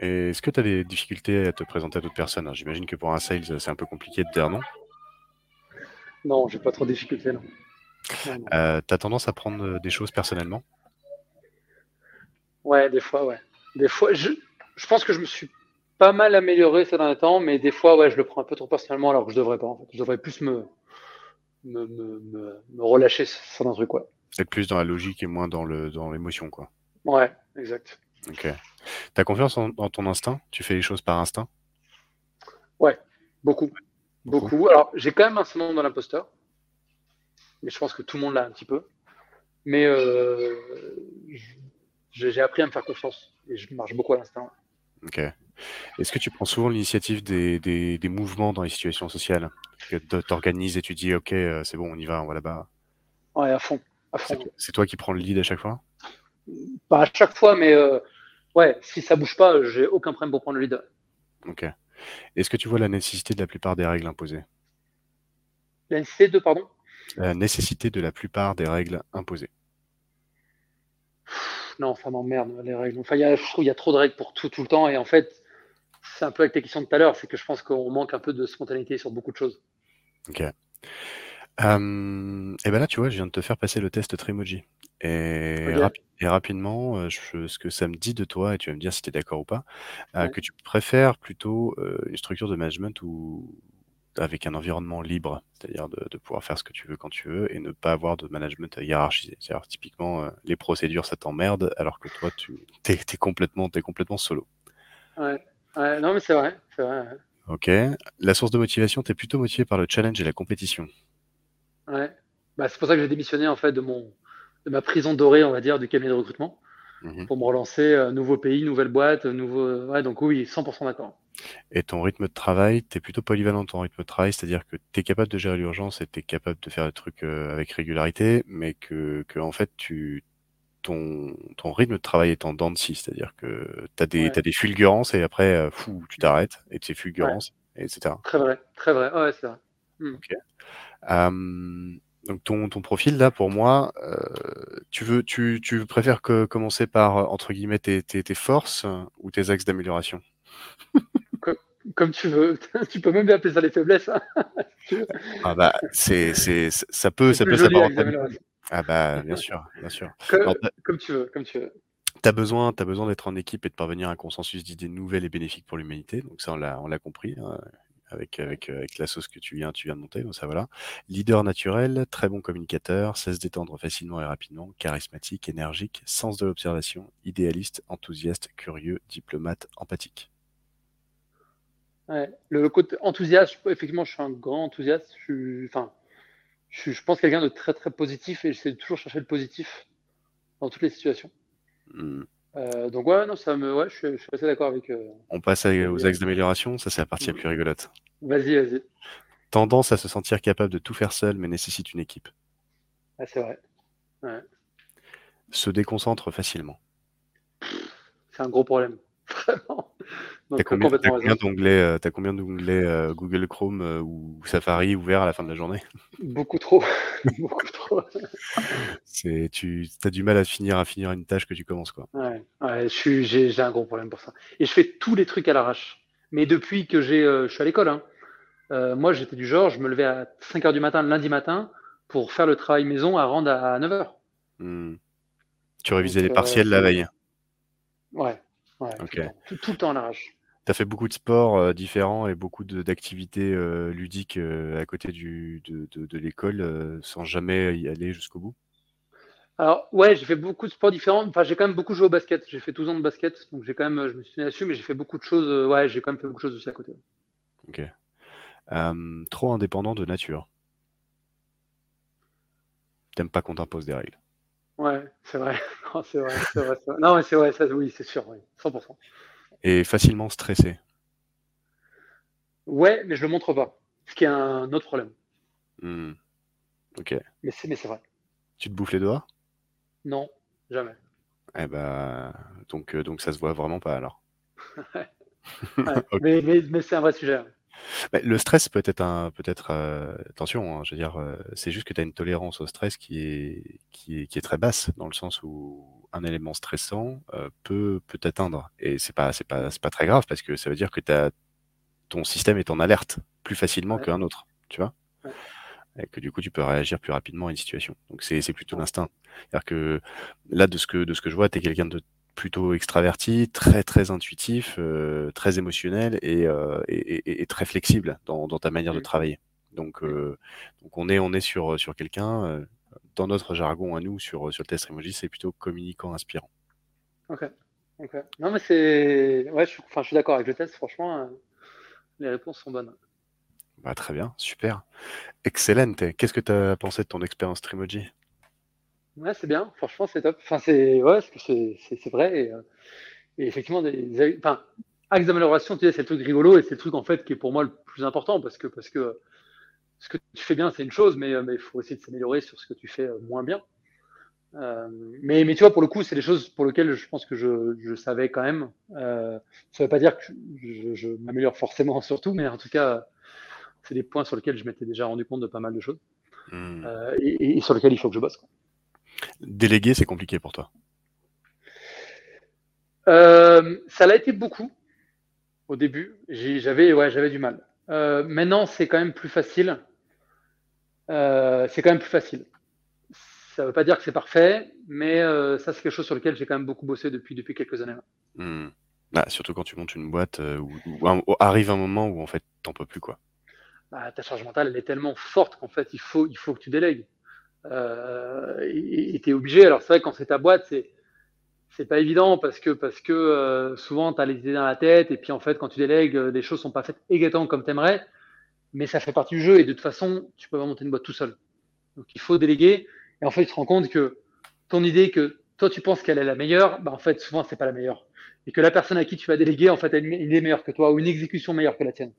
Est-ce que tu as des difficultés à te présenter à d'autres personnes? J'imagine que pour un sales, c'est un peu compliqué de dire non. Non, j'ai pas trop de difficultés. Non. Non, non. Euh, tu as tendance à prendre euh, des choses personnellement? Ouais, des fois, ouais. Des fois, je, je pense que je me suis pas mal amélioré ces derniers temps, mais des fois, ouais, je le prends un peu trop personnellement alors que je devrais pas. En fait. Je devrais plus me, me, me, me, relâcher sur un truc, ouais. Être plus dans la logique et moins dans le dans l'émotion, quoi. Ouais, exact. Ok. T'as confiance en, en ton instinct? Tu fais les choses par instinct? Beaucoup. Beaucoup. Alors, j'ai quand même un syndrome de l'imposteur, mais je pense que tout le monde l'a un petit peu. Mais euh, j'ai appris à me faire confiance et je marche beaucoup à l'instinct. Ok. Est-ce que tu prends souvent l'initiative des, des, des mouvements dans les situations sociales? Que t'organises et tu dis, ok, euh, c'est bon, on y va, on va là-bas. Ouais, à fond. À fond. C'est toi qui prends le lead à chaque fois? Pas à chaque fois, mais euh, ouais, si ça bouge pas, j'ai aucun problème pour prendre le lead. Ok. Est-ce que tu vois la nécessité de la plupart des règles imposées? La nécessité de, pardon? La nécessité de la plupart des règles imposées. Non, ça m'emmerde, les règles. Enfin, il y a, je trouve qu'il y a trop de règles pour tout, tout le temps. Et en fait, c'est un peu avec tes questions de tout à l'heure, c'est que je pense qu'on manque un peu de spontanéité sur beaucoup de choses. Ok. Euh, et ben là, tu vois, je viens de te faire passer le test Trimoji. Et, Ok. rapi- et rapidement, euh, je- ce que ça me dit de toi, et tu vas me dire si tu es d'accord ou pas, euh, Ouais. que tu préfères plutôt euh, une structure de management où, avec un environnement libre, c'est-à-dire de, de pouvoir faire ce que tu veux quand tu veux et ne pas avoir de management hiérarchisé. C'est-à-dire typiquement, euh, les procédures, ça t'emmerde, alors que toi, tu t'es, t'es complètement, t'es complètement solo. Ouais. Ouais, non, mais c'est vrai. C'est vrai. ouais. Ok. La source de motivation, tu es plutôt motivé par le challenge et la compétition. Ouais. Bah, c'est pour ça que j'ai démissionné en fait de mon de ma prison dorée, on va dire, du cabinet de recrutement Mhm. pour me relancer euh, nouveau pays, nouvelle boîte, nouveau. Ouais, donc oui, 100% d'accord. Et ton rythme de travail, tu es plutôt polyvalent ton rythme de travail, c'est-à-dire que tu es capable de gérer l'urgence et tu es capable de faire des trucs euh, avec régularité, mais que, que en fait, tu, ton, ton rythme de travail est en dents de scie, c'est-à-dire que tu as des, Ouais. t'as des fulgurances et après, euh, fou, tu t'arrêtes, et tes fulgurances, et etc. Très vrai, très vrai. Ouais, c'est vrai. Euh, donc ton, ton profil là, pour moi, euh, tu veux, tu, tu préfères que commencer par euh, entre guillemets tes, tes, tes forces euh, ou tes axes d'amélioration? Comme tu veux. tu peux même appeler ça les faiblesses. hein. Ah bah c'est, c'est, ça peut, ça peut s'apparenter. Ah bah bien sûr, bien sûr. Alors, Comme tu veux, comme tu veux. T'as besoin, t'as besoin d'être en équipe et de parvenir à un consensus d'idées nouvelles et bénéfiques pour l'humanité. Donc ça, on l'a, on l'a compris hein, avec avec euh, avec la sauce que tu viens, tu viens de monter. Donc ça voilà. Leader naturel, très bon communicateur, sait se détendre facilement et rapidement, charismatique, énergique, sens de l'observation, idéaliste, enthousiaste, curieux, diplomate, empathique. Ouais. Le côté enthousiaste, effectivement, je suis un grand enthousiaste. Je, suis, enfin, je, suis- je pense quelqu'un de très très positif et j'essaie de toujours chercher le positif dans toutes les situations. Hmm. Euh, donc ouais, non, ça me, ouais, je, suis- je suis assez d'accord avec. euh, On passe à- aux axes d'amélioration. Ça, c'est la partie la plus rigolote. Vas-y, vas-y. Tendance à se sentir capable de tout faire seul, mais nécessite une équipe. Ah, c'est vrai. Se déconcentre facilement. C'est un gros problème. Vraiment. T'as combien, d'onglets, euh, t'as combien d'onglets euh, Google Chrome euh, ou Safari ouverts à la fin de la journée? Beaucoup trop. Beaucoup trop. C'est, tu as du mal à finir à finir une tâche que tu commences quoi. Ouais, j'ai, j'ai un gros problème pour ça. Et je fais tous les trucs à l'arrache. Mais depuis que j'ai, euh, je suis à l'école, hein, euh, moi j'étais du genre, je me levais à 5 heures du matin, le lundi matin, pour faire le travail maison à rendre à 9 heures. Hmm. Tu révisais Donc, les euh, partiels la veille. Ouais, ouais, Ok. tout, le temps. tout, tout le temps à l'arrache. T'as fait beaucoup de sports euh, différents et beaucoup de- d'activités euh, ludiques euh, à côté du, de, de, de l'école euh, sans jamais y aller jusqu'au bout? Alors, ouais, j'ai fait beaucoup de sports différents. Enfin, j'ai quand même beaucoup joué au basket. J'ai fait 12 ans de basket, donc j'ai quand même, je me suis mis là-dessus, mais j'ai fait beaucoup de choses. euh, Ouais, j'ai quand même fait beaucoup de choses aussi à côté. Ok. Euh, trop indépendant de nature. T'aimes pas qu'on t'impose des règles? Ouais, c'est vrai. Non, c'est vrai, c'est vrai, c'est vrai. Non, mais c'est vrai, ça, oui, c'est sûr, oui, 100%. Et facilement stressé. Ouais, mais je le montre pas. Ce qui est un autre problème. Hmm. Ok. Mais c'est, mais c'est vrai. Tu te bouffes les doigts? Non, jamais. Eh ben, donc, euh, donc ça se voit vraiment pas alors. Ouais, mais, mais, mais c'est un vrai sujet. Mais le stress peut être un, peut-être, euh, attention, hein, je veux dire, euh, c'est juste que tu as une tolérance au stress qui est, qui est, qui est très basse, dans le sens où un élément stressant euh, peut, peut t'atteindre. Et c'est pas, c'est pas, c'est pas très grave parce que ça veut dire que t'as, ton système est en alerte plus facilement Ouais. qu'un autre, tu vois? Ouais. Et que du coup, tu peux réagir plus rapidement à une situation. Donc c'est, c'est plutôt Ouais. l'instinct. C'est-à-dire que là, de ce que, de ce que je vois, tu es quelqu'un de plutôt extraverti, très très intuitif, euh, très émotionnel et, euh, et, très flexible dans, dans ta manière de Mm. travailler. Donc, euh, donc on est on est sur sur quelqu'un dans notre jargon à nous sur sur le test emoji, c'est plutôt communicant inspirant. Ok. ok. Non, mais c'est. Ouais, je suis, je suis d'accord avec le test, franchement, les réponses sont bonnes. Bah, très bien, super, excellente. Qu'est-ce que tu as pensé de ton expérience Streamoji Ouais, c'est bien, franchement, c'est top. Enfin, c'est. Ouais, c'est, vrai. Et, euh, et effectivement, des, des- enfin, axe d'amélioration, tu sais, c'est le truc rigolo et c'est le truc, en fait, qui est pour moi le plus important parce que, parce que ce que tu fais bien, c'est une chose, mais euh, mais il faut essayer de s'améliorer sur ce que tu fais euh, moins bien. Euh, mais, mais tu vois, pour le coup, c'est des choses pour lesquelles je pense que je, je savais quand même. Euh, ça veut pas dire que je, je m'améliore forcément sur tout, mais en tout cas, c'est des points sur lesquels je m'étais déjà rendu compte de pas mal de choses Hmm. euh, et, et sur lesquels il faut que je bosse. quoi. Déléguer, c'est compliqué pour toi. Euh, ça l'a été beaucoup au début. J'avais ouais, j'avais du mal. Euh, maintenant, c'est quand même plus facile. Euh, c'est quand même plus facile. Ça veut pas dire que c'est parfait, mais ça, c'est quelque chose sur lequel j'ai quand même beaucoup bossé depuis, depuis quelques années. Hmm. Bah, surtout quand tu montes une boîte où, où un- où arrive un moment où en fait t'en peux plus quoi. Bah, ta charge mentale, elle est tellement forte qu'en fait, il faut, il faut que tu délègues. Euh, et es obligé. Alors, c'est vrai, quand c'est ta boîte, c'est c'est pas évident parce que, parce que euh, souvent, tu as les idées dans la tête. Et puis, en fait, quand tu délègues, euh, les choses sont pas faites exactement comme tu aimerais. Mais ça fait partie du jeu. Et de toute façon, tu peux pas monter une boîte tout seul. Donc, il faut déléguer. Et en fait, tu te rends compte que ton idée que toi, tu penses qu'elle est la meilleure, bah, en fait, souvent, c'est pas la meilleure. Et que la personne à qui tu vas déléguer, en fait, a une idée meilleure que toi ou une exécution meilleure que la tienne.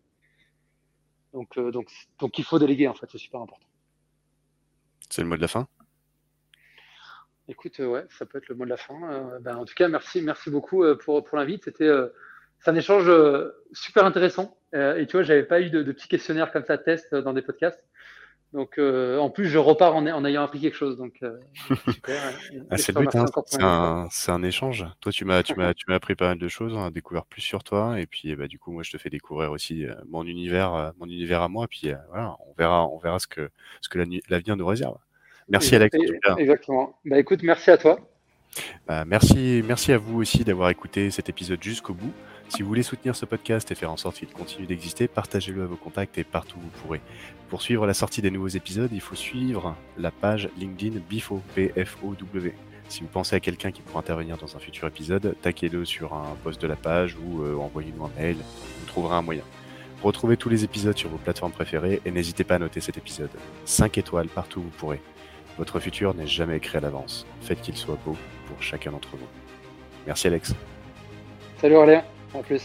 Donc, euh, donc, donc, il faut déléguer, en fait, c'est super important. C'est le mot de la fin? Écoute, ouais, ça peut être le mot de la fin. Euh, ben, en tout cas, merci, merci beaucoup euh, pour, pour l'invite. C'était euh, un échange super intéressant. Et tu vois, j'avais pas eu de, de petits questionnaires comme ça test dans des podcasts. Donc, euh, en plus, je repars en, en ayant appris quelque chose. Donc, euh, Ah, c'est le but, hein. un, échange. Toi, tu m'as, tu m'as, tu m'as appris pas mal de choses, on a découvert plus sur toi, et puis, eh bah, du coup, moi, je te fais découvrir aussi euh, mon univers, euh, mon univers à moi, puis euh, voilà, on verra, on verra ce que, ce que l'avenir nous réserve. Merci, Alex. Exactement. Bah, écoute, merci à toi. Bah, merci, merci à vous aussi d'avoir écouté cet épisode jusqu'au bout. Si vous voulez soutenir ce podcast et faire en sorte qu'il continue d'exister, partagez-le à vos contacts et partout où vous pourrez. Pour suivre la sortie des nouveaux épisodes, il faut suivre la page LinkedIn BIFO, B-F-O-W. Si vous pensez à quelqu'un qui pourrait intervenir dans un futur épisode, taquez-le sur un post de la page ou euh, envoyez-nous un mail, vous trouverez un moyen. Retrouvez tous les épisodes sur vos plateformes préférées et n'hésitez pas à noter cet épisode. 5 étoiles partout où vous pourrez. Votre futur n'est jamais écrit à l'avance. Faites qu'il soit beau pour chacun d'entre vous. Merci Alex. Salut Aurélien. À plus.